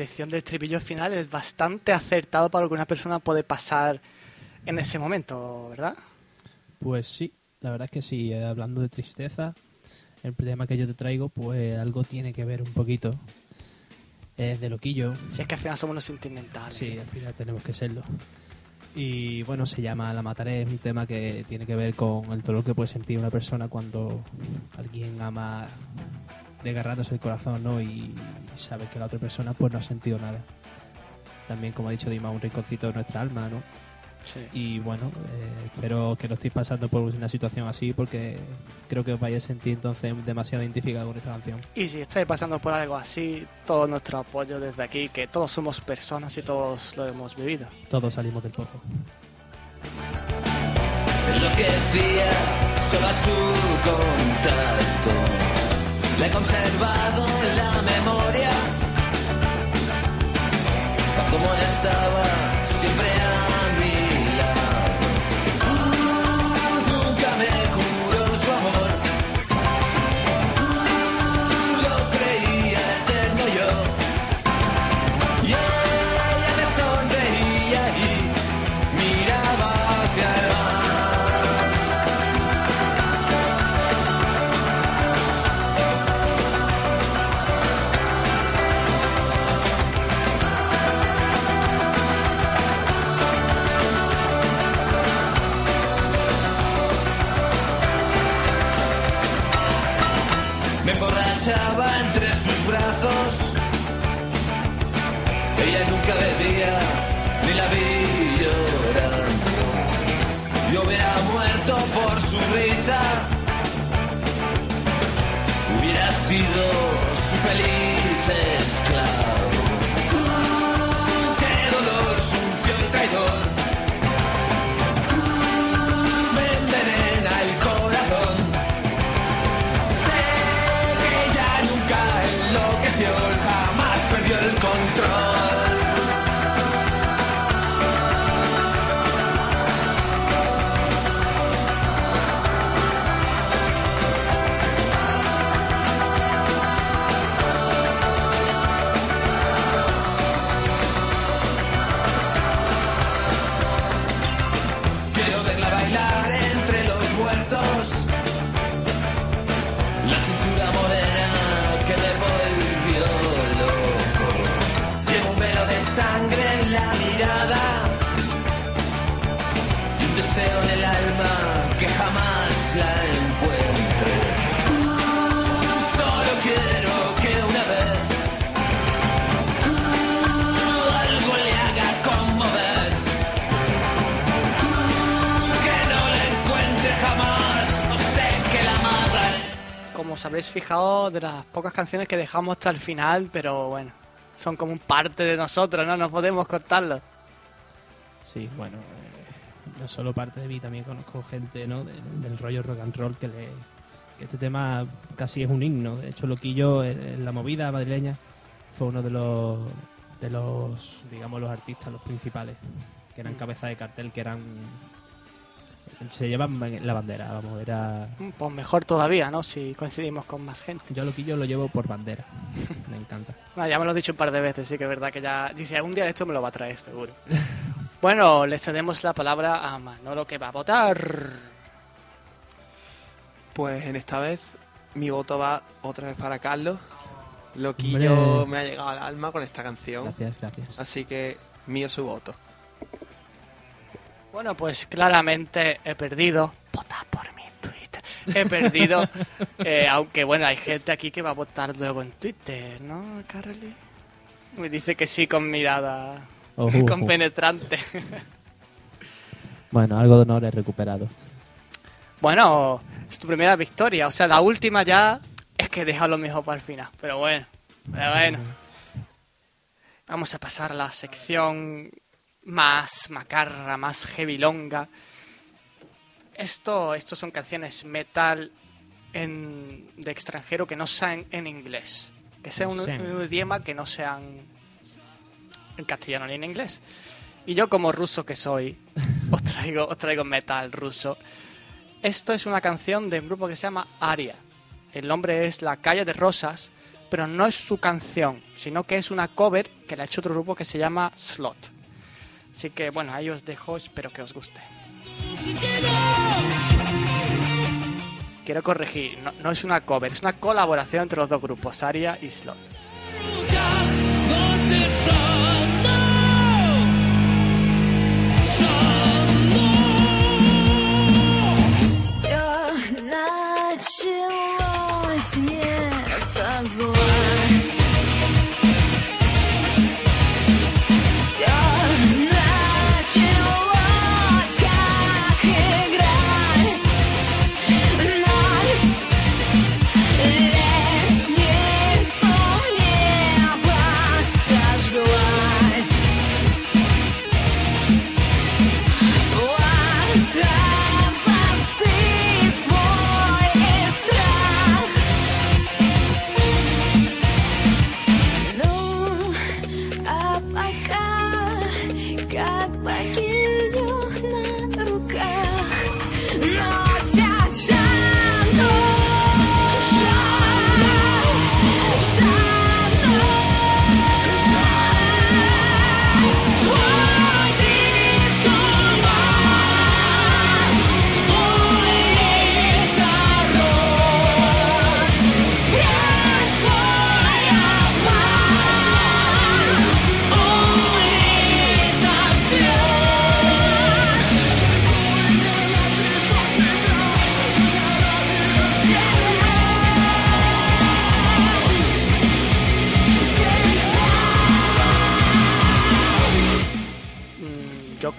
Descripción del estribillo final es bastante acertado para lo que una persona puede pasar en ese momento, ¿verdad? Pues sí, la verdad es que sí. eh, hablando de tristeza, el tema que yo te traigo, pues algo tiene que ver un poquito. Es de loquillo. Si es que al final somos unos sentimentales. Sí, al final tenemos que serlo. Y bueno, se llama La Mataré, es un tema que tiene que ver con el dolor que puede sentir una persona cuando alguien ama desgarrándose el corazón, ¿no? Y sabe que la otra persona pues no ha sentido nada. También, como ha dicho Dima, un rinconcito de nuestra alma, ¿no? Sí. Y bueno, eh, espero que no estéis pasando por una situación así porque creo que os vais a sentir entonces demasiado identificados con esta canción. Y si estáis pasando por algo así, todo nuestro apoyo desde aquí, que todos somos personas y todos lo hemos vivido. Todos salimos del pozo. Enloquecía solo a su contacto. Le he conservado la memoria. Como estaba Hubiera sido su feliz esclavo. Os habréis fijado, de las pocas canciones que dejamos hasta el final, pero bueno, son como un parte de nosotros, ¿no? No podemos cortarlo. Sí, bueno, eh, no solo parte de mí, también conozco gente ¿no? de- del rollo rock and roll que, le, que este tema casi es un himno. De hecho, Loquillo, en, en la movida madrileña, fue uno de los, de los, digamos, los artistas, los principales, que eran cabeza de cartel, que eran... Se llevan la bandera, vamos, era... Pues mejor todavía, ¿no? Si coincidimos con más gente. Yo a Loquillo lo llevo por bandera, me encanta. Ah, ya me lo he dicho un par de veces, sí que es verdad que ya... Dice, algún día esto me lo va a traer, seguro. bueno, le cedemos la palabra a Manolo que va a votar. Pues en esta vez mi voto va otra vez para Carlos. Loquillo Hombre. me ha llegado al alma con esta canción. Gracias, gracias. Así que mío su voto. Bueno, pues claramente he perdido. Vota por mi Twitter. He perdido. eh, aunque bueno, hay gente aquí que va a votar luego en Twitter, ¿no, Carly? Me dice que sí con mirada Ojo, con penetrante. Bueno, algo de honor he recuperado. bueno, es tu primera victoria. O sea, la última ya es que deja lo mejor para el final. Pero bueno, pero bueno. Vamos a pasar a la sección más macarra, más heavy-longa. Esto, estos son canciones metal en, de extranjero que no sean en inglés. Que sea un, Sí. un idioma que no sean en castellano ni en inglés. Y yo como ruso que soy, os traigo, os traigo metal ruso. Esto es una canción de un grupo que se llama Aria. El nombre es La Calle de Rosas, pero no es su canción, sino que es una cover que le ha hecho otro grupo que se llama Slot. Así que bueno, ahí os dejo, espero que os guste. Quiero corregir, no, es una cover, es una colaboración entre los dos grupos, Aria y Slot. Not.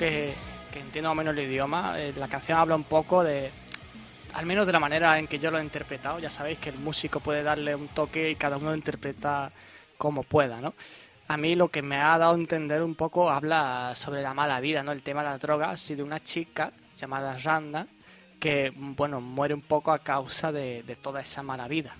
Que, entiendo más menos el idioma, eh, la canción habla un poco de, al menos de la manera en que yo lo he interpretado, ya sabéis que el músico puede darle un toque y cada uno lo interpreta como pueda, ¿no? A mí lo que me ha dado a entender un poco habla sobre la mala vida, ¿no? El tema de las drogas y de una chica llamada Randa que, bueno, muere un poco a causa de toda esa mala vida.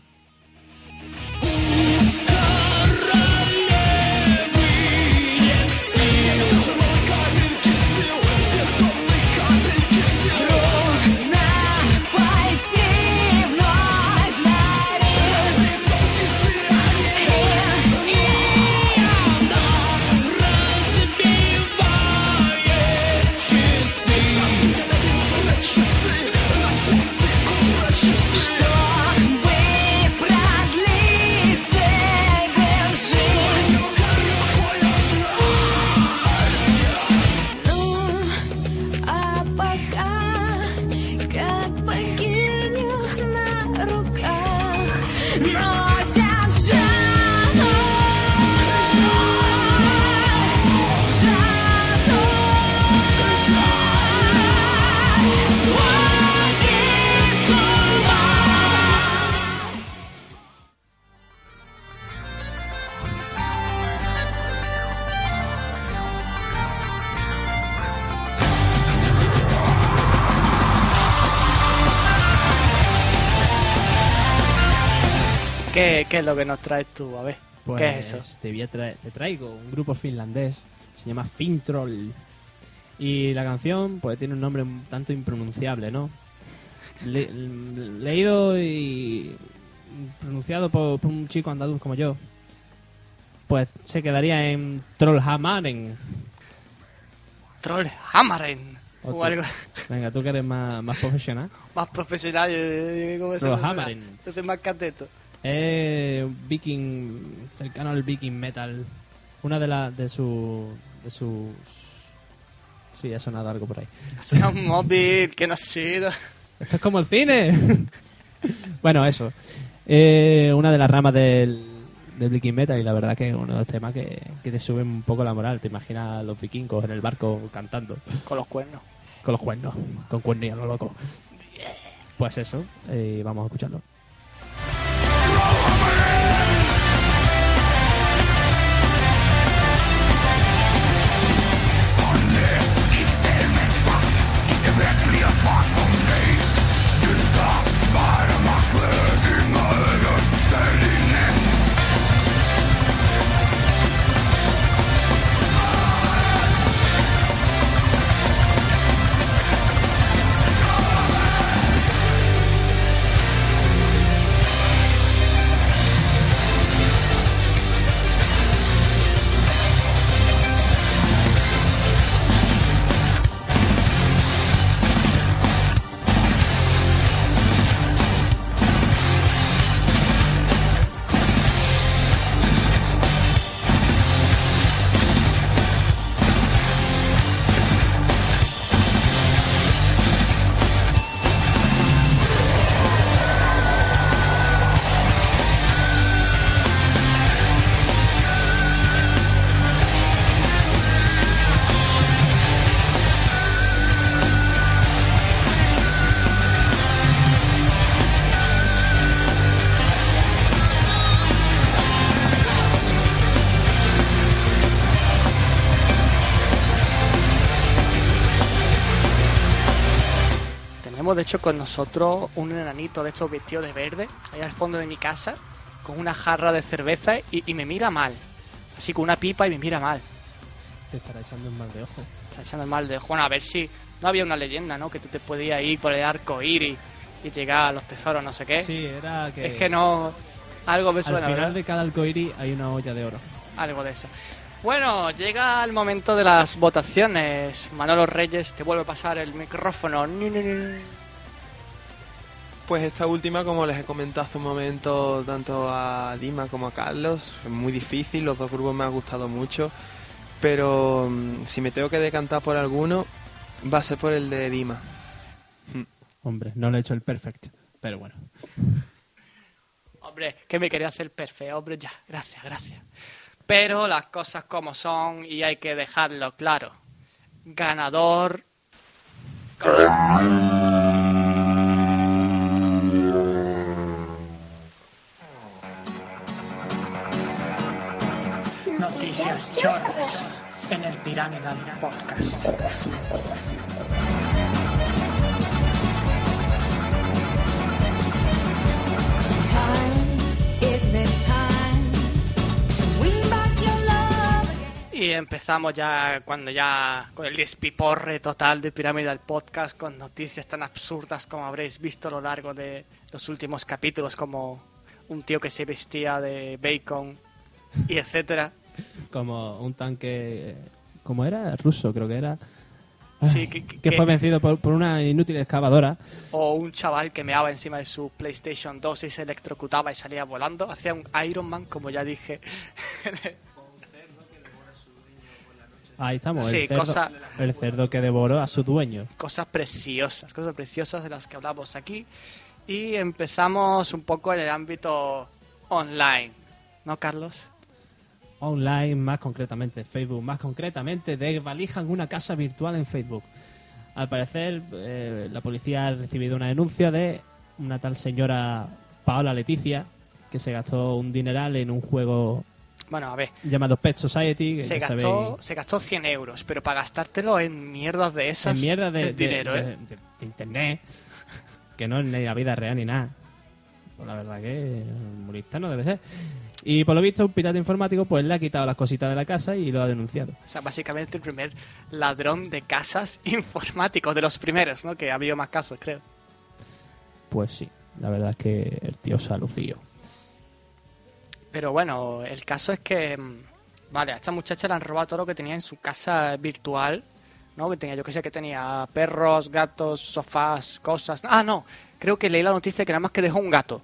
¿Qué, es lo que nos traes tú? A ver, Pues ¿qué es eso? Te, voy a traer- te traigo un grupo finlandés, se llama Fintroll. Y la canción pues tiene un nombre un tanto impronunciable, ¿no? Le- leído y pronunciado por, por un chico andaluz como yo, pues se quedaría en Trollhammaren. Trollhammaren. O O algo Venga, tú que eres más, más profesional. más profesional. yo- yo- yo-. Trollhammaren. Yo soy más cateto. Es viking, cercano al viking metal. Una de las de su de sus sí, ha sonado algo por ahí. Suena un móvil, que nacido. Esto es como el cine. bueno, eso. Eh, una de las ramas del, del viking metal y la verdad que es uno de los temas que, que te suben un poco la moral. Te imaginas a los vikingos en el barco cantando Con los cuernos. con los cuernos, con cuernillos, lo loco. Pues eso, eh, vamos a escucharlo. De hecho con nosotros un enanito de estos vestidos de verde, ahí al fondo de mi casa, con una jarra de cerveza y, y me mira mal. Así con una pipa y me mira mal. Te estará echando un mal de ojo. Está echando el mal de ojo. Bueno, a ver si no había una leyenda, ¿no? Que tú te podías ir por el arco iris y llegar a los tesoros, no sé qué. Sí, era que... Es que no. Algo me Al suena, final ¿verdad? de cada arcoíris hay una olla de oro. Algo de eso. Bueno, llega el momento de las votaciones. Manolo Reyes, te vuelve a pasar el micrófono. Ni, ni, ni. Pues esta última, como les he comentado hace un momento, tanto a Dima como a Carlos, es muy difícil, los dos grupos me han gustado mucho, pero mm, si me tengo que decantar por alguno, va a ser por el de Dima. Hombre, no le he hecho el perfect, pero bueno. Hombre, que me quería hacer perfecto. Hombre, ya, gracias, gracias. Pero las cosas como son y hay que dejarlo claro. Ganador. Y empezamos ya cuando ya con el despiporre total de Pirámide Podcast con noticias tan absurdas como habréis visto a lo largo de los últimos capítulos como un tío que se vestía de bacon y etcétera. Como un tanque... ¿Cómo era? Ruso, creo que era. Sí, que, que- Que fue vencido por, por una inútil excavadora. o un chaval que meaba encima de su PlayStation 2 y se electrocutaba y salía volando. Hacía un Iron Man, como ya dije. Ahí estamos, Sí, el, cerdo, cosa- el cerdo que devoró a su dueño. cosas preciosas, cosas preciosas de las que hablamos aquí. Y empezamos un poco en el ámbito online, ¿no, Carlos? Online, más concretamente Facebook, más concretamente desvalijan una casa virtual en Facebook. Al parecer, eh, la policía ha recibido una denuncia de una tal señora Paola Leticia, que se gastó un dineral en un juego Bueno, a ver, llamado Pet Society, que se gastó, sabéis, se gastó 100 euros, pero para gastártelo en mierdas de esas en mierda de, es de- dinero, de- ¿eh? de- de internet, que no es ni la vida real ni nada. Pues la verdad que muy lista no debe ser. Y por lo visto, un pirata informático pues le ha quitado las cositas de la casa y lo ha denunciado. O sea, básicamente el primer ladrón de casas informáticos, de los primeros, ¿no? Que ha habido más casos, creo. Pues sí, la verdad es que el tío se ha lucido. Pero bueno, el caso es que, mm, vale, a esta muchacha le han robado todo lo que tenía en su casa virtual, ¿no? Que tenía, yo que sé, que tenía perros, gatos, sofás, cosas. Ah, no, creo que leí la noticia que nada más que dejó un gato.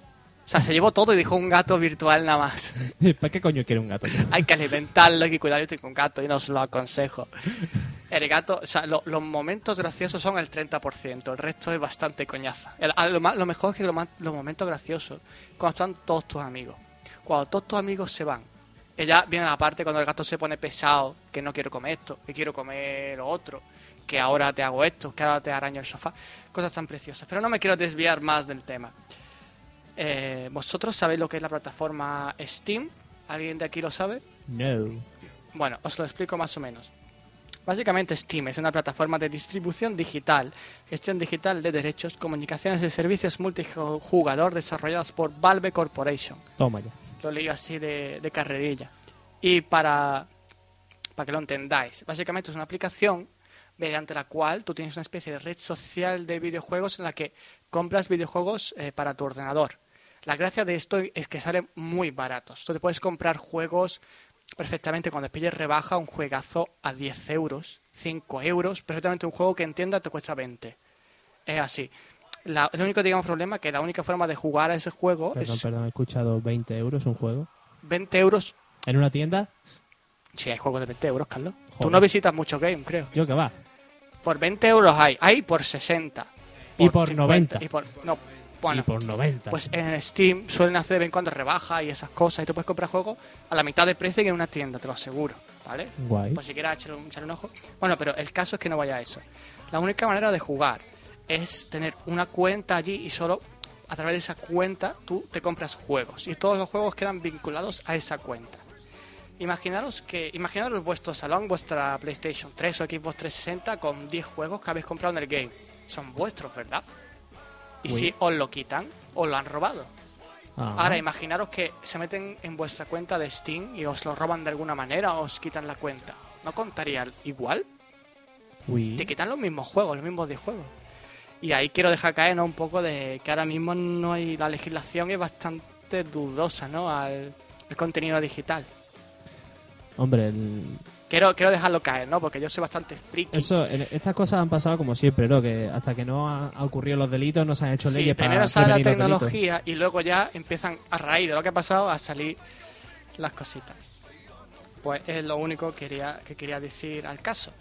O sea, se llevó todo y dejó un gato virtual nada más. ¿Para qué coño quiere un gato? hay que alimentarlo, hay que cuidarlo. Yo tengo un gato y no os lo aconsejo. El gato, o sea, lo- los momentos graciosos son el 30%, el resto es bastante coñaza. El- a lo, más- lo mejor es que lo más- los momentos graciosos, cuando están todos tus amigos. Cuando todos tus amigos se van. Ella viene a la parte cuando el gato se pone pesado, que no quiero comer esto, que quiero comer lo otro, que ahora te hago esto, que ahora te araño el sofá. Cosas tan preciosas. Pero no me quiero desviar más del tema. Eh, ¿Vosotros sabéis lo que es la plataforma Steam? ¿Alguien de aquí lo sabe? No. Bueno, os lo explico más o menos. Básicamente Steam es una plataforma de distribución digital, gestión digital de derechos, comunicaciones y servicios multijugador desarrollados por Valve Corporation. Toma ya. Lo leí así de, de carrerilla. Y para, para que lo entendáis, básicamente es una aplicación mediante la cual tú tienes una especie de red social de videojuegos en la que compras videojuegos eh, para tu ordenador. La gracia de esto es que salen muy baratos. Tú te puedes comprar juegos perfectamente cuando pilles rebaja, un juegazo a 10 euros, 5 euros, perfectamente un juego que entienda te cuesta 20. Es así. La- el único, digamos, problema es que la única forma de jugar a ese juego Perdón, es perdón, he escuchado 20 euros un juego. 20 euros. ¿En una tienda? Sí, hay juegos de 20 euros, Carlos. Tú Joder. no visitas mucho game, creo. Yo que va. Por 20 euros hay. Hay por 60. Y por 50, 90. Y por, no, bueno, Y por 90. pues en Steam suelen hacer de vez en cuando rebaja y esas cosas. Y tú puedes comprar juegos a la mitad de precio que en una tienda, te lo aseguro. ¿Vale? Guay. Pues si quieres echarle un, echarle un ojo. Bueno, pero el caso es que no vaya a eso. La única manera de jugar es tener una cuenta allí y solo a través de esa cuenta tú te compras juegos. Y todos los juegos quedan vinculados a esa cuenta. Imaginaros que imaginaros vuestro salón, vuestra PlayStation 3 o Xbox 360 con 10 juegos que habéis comprado en el game. Son vuestros, ¿verdad? Y Uy. si os lo quitan, os lo han robado. Ajá. Ahora imaginaros que se meten en vuestra cuenta de Steam y os lo roban de alguna manera o os quitan la cuenta. ¿No contaría igual? Uy. Te quitan los mismos juegos, los mismos de juegos. Y ahí quiero dejar caer ¿no? un poco de que ahora mismo no hay la legislación es bastante dudosa ¿no? al el contenido digital. Hombre, el- Quiero, quiero dejarlo caer, ¿no? Porque yo soy bastante friki. eso, estas cosas han pasado como siempre, ¿no? Que hasta que no ha, ha ocurrido los delitos no se han hecho Sí, leyes para primero sale la tecnología y luego ya empiezan, a raíz de lo que ha pasado, a salir las cositas. Pues es lo único que quería, que quería decir al caso.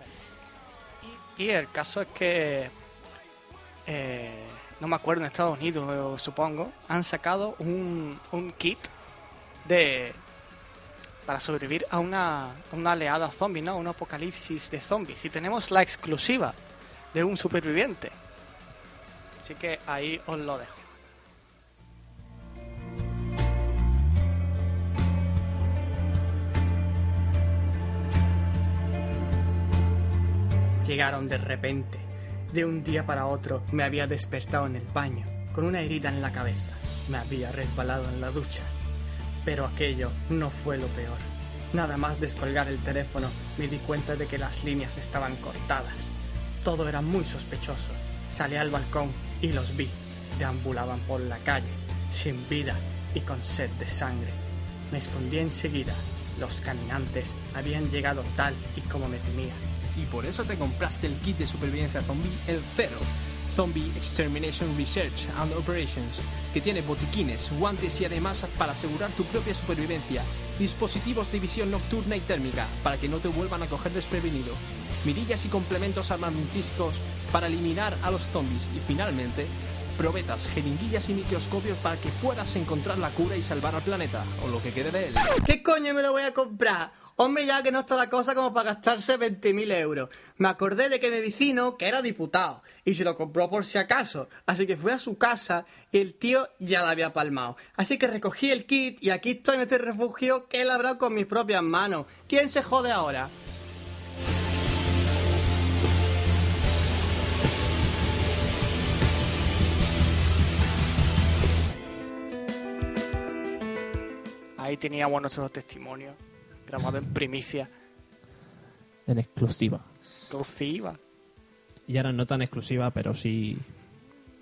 Y, y el caso es que, eh, no me acuerdo, en Estados Unidos, supongo, han sacado un, un kit de para sobrevivir a una, una zombie, ¿no? Un apocalipsis de zombies. Y tenemos la exclusiva de un superviviente. Así que ahí os lo dejo. Llegaron de repente. De un día para otro me había despertado en el baño, con una herida en la cabeza. Me había resbalado en la ducha. Pero aquello no fue lo peor. Nada más descolgar el teléfono me di cuenta de que las líneas estaban cortadas. Todo era muy sospechoso. Salí al balcón y los vi. Deambulaban por la calle, sin vida y con sed de sangre. Me escondí enseguida. Los caminantes habían llegado tal y como me temía. Y por eso te compraste el kit de supervivencia zombie, el Cero. Zombie Extermination Research and Operations, que tiene botiquines, guantes y además para asegurar tu propia supervivencia. Dispositivos de visión nocturna y térmica, para que no te vuelvan a coger desprevenido. Mirillas y complementos armamentísticos para eliminar a los zombies. Y finalmente, probetas, jeringuillas y microscopios para que puedas encontrar la cura y salvar al planeta, o lo que quede de él. ¿Qué coño me lo voy a comprar? Hombre, ya que no está la cosa como para gastarse 20.000 euros. Me acordé de que mi vecino, que era diputado, y se lo compró por si acaso. Así que fui a su casa y el tío ya la había palmado. Así que recogí el kit y aquí estoy en este refugio que he labrado con mis propias manos. ¿Quién se jode ahora? Ahí teníamos nuestros testimonios, grabados en primicia. En exclusiva. Exclusiva. Y ahora no tan exclusiva, pero sí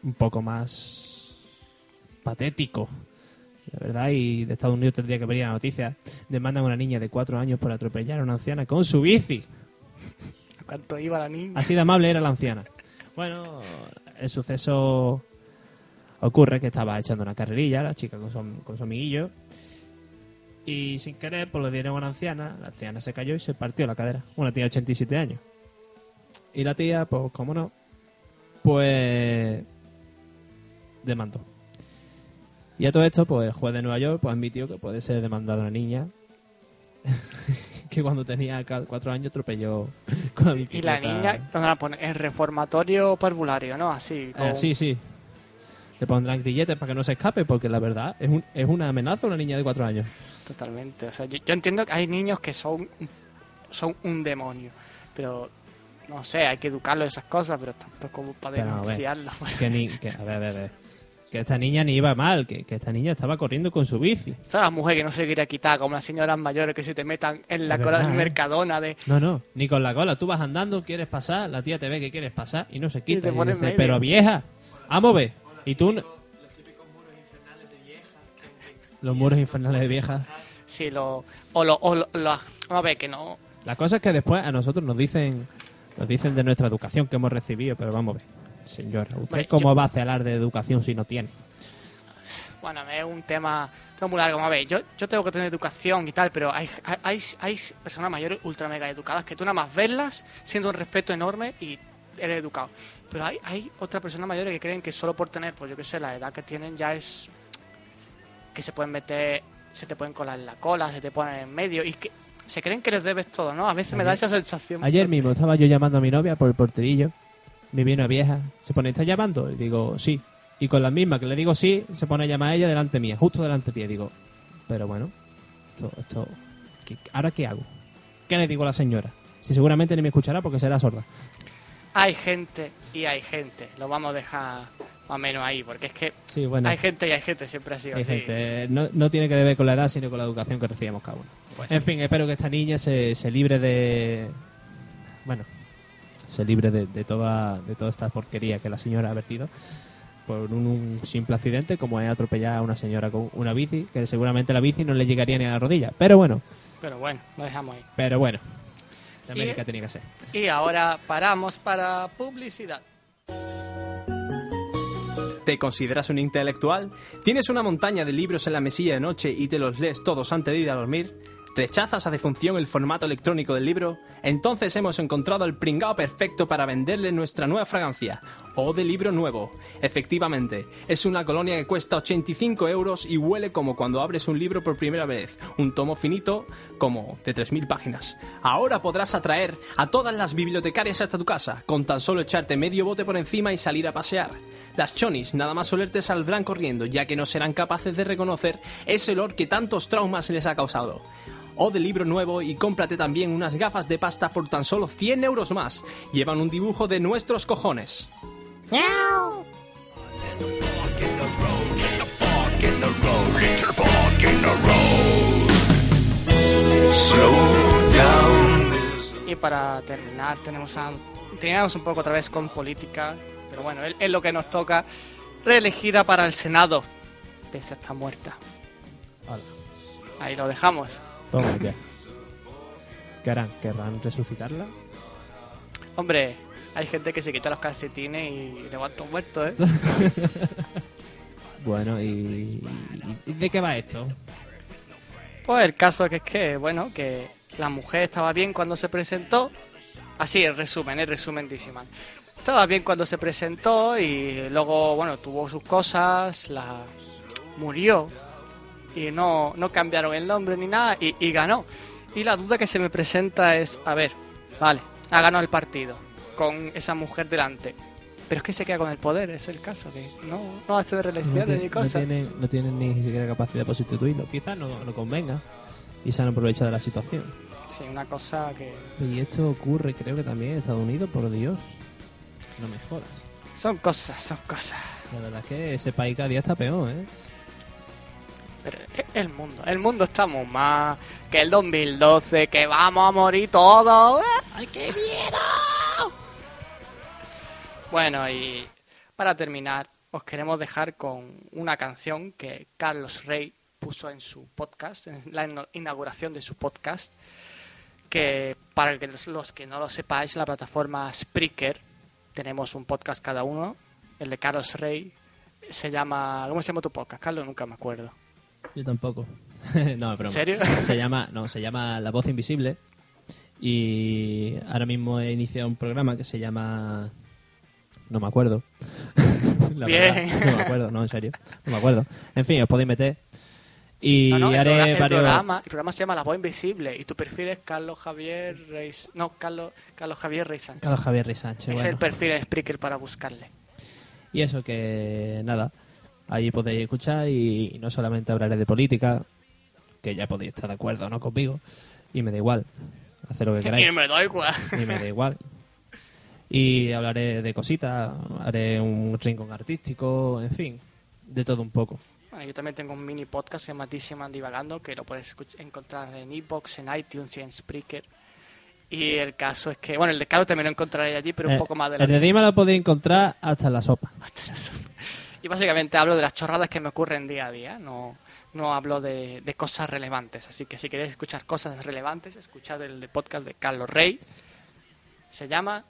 un poco más patético. La verdad, y de Estados Unidos tendría que venir la noticia. Demandan a una niña de cuatro años por atropellar a una anciana con su bici. ¿Cuánto iba la niña? Así de amable era la anciana. Bueno, el suceso ocurre que estaba echando una carrerilla la chica con su, con su amiguillo y sin querer pues le dieron a una anciana, la anciana se cayó y se partió la cadera. Una tía de 87 años. Y la tía, pues como no, pues demandó. Y a todo esto, pues el juez de Nueva York pues admitió que puede ser demandada una niña que cuando tenía cuatro años atropelló con la Y bicicleta. la niña, ¿dónde la pone? En reformatorio parvulario, ¿no? Así. Eh, con- sí, sí. Le pondrán grilletes para que no se escape, porque la verdad es, un, es una amenaza una niña de cuatro años. Totalmente. O sea, yo, yo entiendo que hay niños que son, son un demonio. Pero, no sé, hay que educarlos esas cosas, pero tanto como para Pero, a ver. Que, ni, que, a ver, a ver. Que esta niña ni iba mal, que, que esta niña estaba corriendo con su bici. Son las mujeres que no se quiere quitar, como las señoras mayores que se te metan en la Es cola verdad, del ¿eh? Mercadona de... No, no, ni con la cola. Tú vas andando, quieres pasar, la tía te ve que quieres pasar y no se quita. te Y pone en dice, pero vieja, a ver. Y tú... Los muros infernales de viejas. Sí, lo, o lo, o lo- lo- vamos a ver, que no... La cosa es que después a nosotros nos dicen nos dicen de nuestra educación que hemos recibido, pero vamos a ver. Señora, ¿usted cómo yo- va a hacer hablar de educación si no tiene? Bueno, es un tema, tema muy largo. A ver, yo, yo tengo que tener educación y tal, pero hay, hay, hay, hay personas mayores ultra mega educadas que tú nada más verlas, siendo un respeto enorme y eres educado. Pero hay, hay otras personas mayores que creen que solo por tener, pues yo qué sé, la edad que tienen ya es que se pueden meter, se te pueden colar en la cola, se te ponen en medio y que se creen que les debes todo, ¿no? A veces me da esa sensación. Ayer mismo estaba yo llamando a mi novia por el porterillo. Me viene una vieja, se pone, ¿estás llamando? Y digo, sí. Y con la misma que le digo sí, se pone a llamar a ella delante mía, justo delante mía. Digo, pero bueno, esto, esto, ¿qué- ¿ahora qué hago? ¿Qué le digo a la señora? Si seguramente ni me escuchará porque será sorda. Hay gente y hay gente, lo vamos a dejar más o menos ahí, porque es que Sí, bueno. hay gente y hay gente, siempre ha sido Hay así. gente, no, no tiene que ver con la edad, sino con la educación que recibimos cada uno. Pues en sí. fin, espero que esta niña se, se libre de. Bueno, se libre de, de toda, de toda esta porquería que la señora ha vertido por un, un simple accidente, como es atropellar a una señora con una bici, que seguramente la bici no le llegaría ni a la rodilla. Pero bueno, Pero bueno, lo dejamos ahí. pero bueno. De Y- América tenía que ser. Y ahora paramos para publicidad. ¿Te consideras un intelectual? ¿Tienes una montaña de libros en la mesilla de noche y te los lees todos antes de ir a dormir? ¿Rechazas a defunción el formato electrónico del libro? Entonces hemos encontrado el pringao perfecto para venderle nuestra nueva fragancia. O de libro nuevo. Efectivamente, es una colonia que cuesta 85 euros y huele como cuando abres un libro por primera vez. Un tomo finito como de 3.000 páginas. Ahora podrás atraer a todas las bibliotecarias hasta tu casa, con tan solo echarte medio bote por encima y salir a pasear. Las chonis nada más olerte saldrán corriendo, ya que no serán capaces de reconocer ese olor que tantos traumas les ha causado. O de libro nuevo y cómprate también unas gafas de pasta por tan solo 100 euros más. Llevan un dibujo de nuestros cojones. Y para terminar, tenemos a, terminamos un poco otra vez con política, pero bueno, es, es lo que nos toca. Reelegida para el Senado, pese a estar muerta. Hola. Ahí lo dejamos. Toma ya. ¿Qué harán? ¿Querrán resucitarla? Hombre, hay gente que se quita los calcetines y levanta un muerto, ¿eh? Bueno, ¿y, y de qué va esto? Pues el caso que es que, bueno, que la mujer estaba bien cuando se presentó. Así, el resumen, el resumen. Estaba bien cuando se presentó y luego, bueno, tuvo sus cosas, la murió y no, no cambiaron el nombre ni nada y, y ganó. Y la duda que se me presenta es, a ver, vale, ha ganado el partido con esa mujer delante. Pero es que se queda con el poder, es el caso, que no, no hace de No, reelecciones tiene- ni no cosas. no tienen ni siquiera capacidad para sustituirlo. Quizás no, no convenga y se han aprovechado de la situación. Sí, una cosa que... Y esto ocurre, creo que también en Estados Unidos, por Dios. No me jodas. Son cosas, son cosas. La verdad es que ese país cada día está peor, ¿eh? Pero e- el mundo, el mundo está muy más que el 2012, que vamos a morir todos. ¡Ay, qué miedo! Bueno, y para terminar, os queremos dejar con una canción que Carlos Rey puso en su podcast, en la inauguración de su podcast, que para los- que no lo sepáis, la plataforma Spreaker tenemos un podcast cada uno. El de Carlos Rey se llama... ¿Cómo se llama tu podcast, Carlos? Nunca me acuerdo. Yo tampoco. no, es broma. ¿En serio? Se llama, no, se llama La Voz Invisible. Y ahora mismo he iniciado un programa que se llama. No me acuerdo. La Bien. verdad, no me acuerdo, no, en serio. No me acuerdo. En fin, os podéis meter. Y No, no, el, haré progra- el varios. programa, el programa se llama La Voz Invisible y tu perfil es Carlos Javier Reis... No, Carlos, Carlos Javier Rey Sánchez. Carlos Javier Rey Sánchez. es bueno. el perfil de Spreaker para buscarle. Y eso que nada, ahí podéis escuchar y, y no solamente hablaré de política, que ya podéis estar de acuerdo no conmigo, y me da igual, hacer lo que queráis. Y me da igual. y me da igual. Y hablaré de cositas, haré un rincón artístico, en fin, de todo un poco. Bueno, yo también tengo un mini podcast que se llama Disneyman Divagando, que lo puedes encontrar en iBox, en iTunes y en Spreaker. Y el caso es que, bueno, el de Carlos también lo encontraré allí, pero un Eh, poco más de El de Dima lo podéis encontrar hasta en la sopa. Y básicamente hablo de las chorradas que me ocurren día a día, no, no hablo de, de cosas relevantes. Así que si queréis escuchar cosas relevantes, escuchad el de podcast de Carlos Rey. Se llama...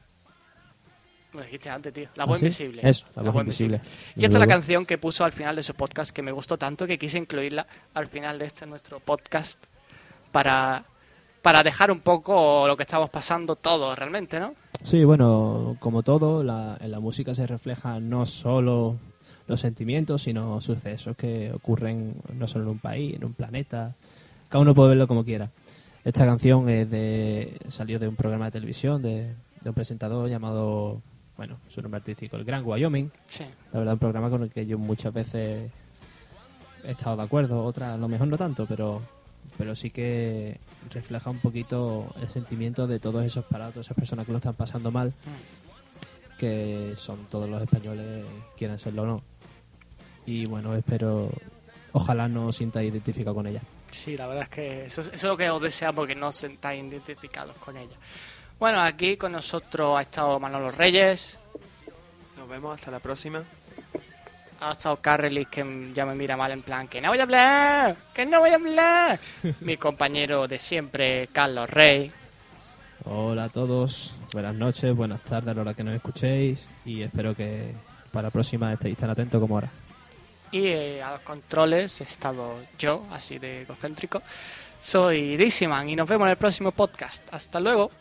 Lo dijiste antes, tío. La ¿Ah, voz sí? invisible. Eso, La Voz Invisible. Y esta es la canción que puso al final de su podcast que me gustó tanto que quise incluirla al final de este nuestro podcast para, para dejar un poco lo que estamos pasando todos realmente, ¿no? Sí, bueno, como todo, la- en la música se refleja no solo los sentimientos, sino sucesos que ocurren no solo en un país, en un planeta. Cada uno puede verlo como quiera. Esta canción es de, salió de un programa de televisión de, de un presentador llamado, bueno, su nombre artístico, El Gran Wyoming. Sí. La verdad, un programa con el que yo muchas veces he estado de acuerdo, otras a lo mejor no tanto, pero, pero sí que refleja un poquito el sentimiento de todos esos parados, esas personas que lo están pasando mal. que son todos los españoles, quieran serlo o no. Y bueno, espero, ojalá no os sintáis identificados con ella. Sí, la verdad es que eso, eso es lo que os deseamos, que no os sentáis identificados con ella. Bueno, aquí con nosotros ha estado Manolo Reyes, Nos vemos hasta la próxima. ha estado Carrelis, que ya me mira mal en plan, que no voy a hablar, que no voy a hablar. Mi compañero de siempre, Carlos Rey. Hola a todos, buenas noches, buenas tardes a la hora que nos escuchéis y espero que para la próxima estéis tan atentos como ahora. Y eh, a los controles he estado yo, así de egocéntrico. Soy Dissiman y nos vemos en el próximo podcast. Hasta luego.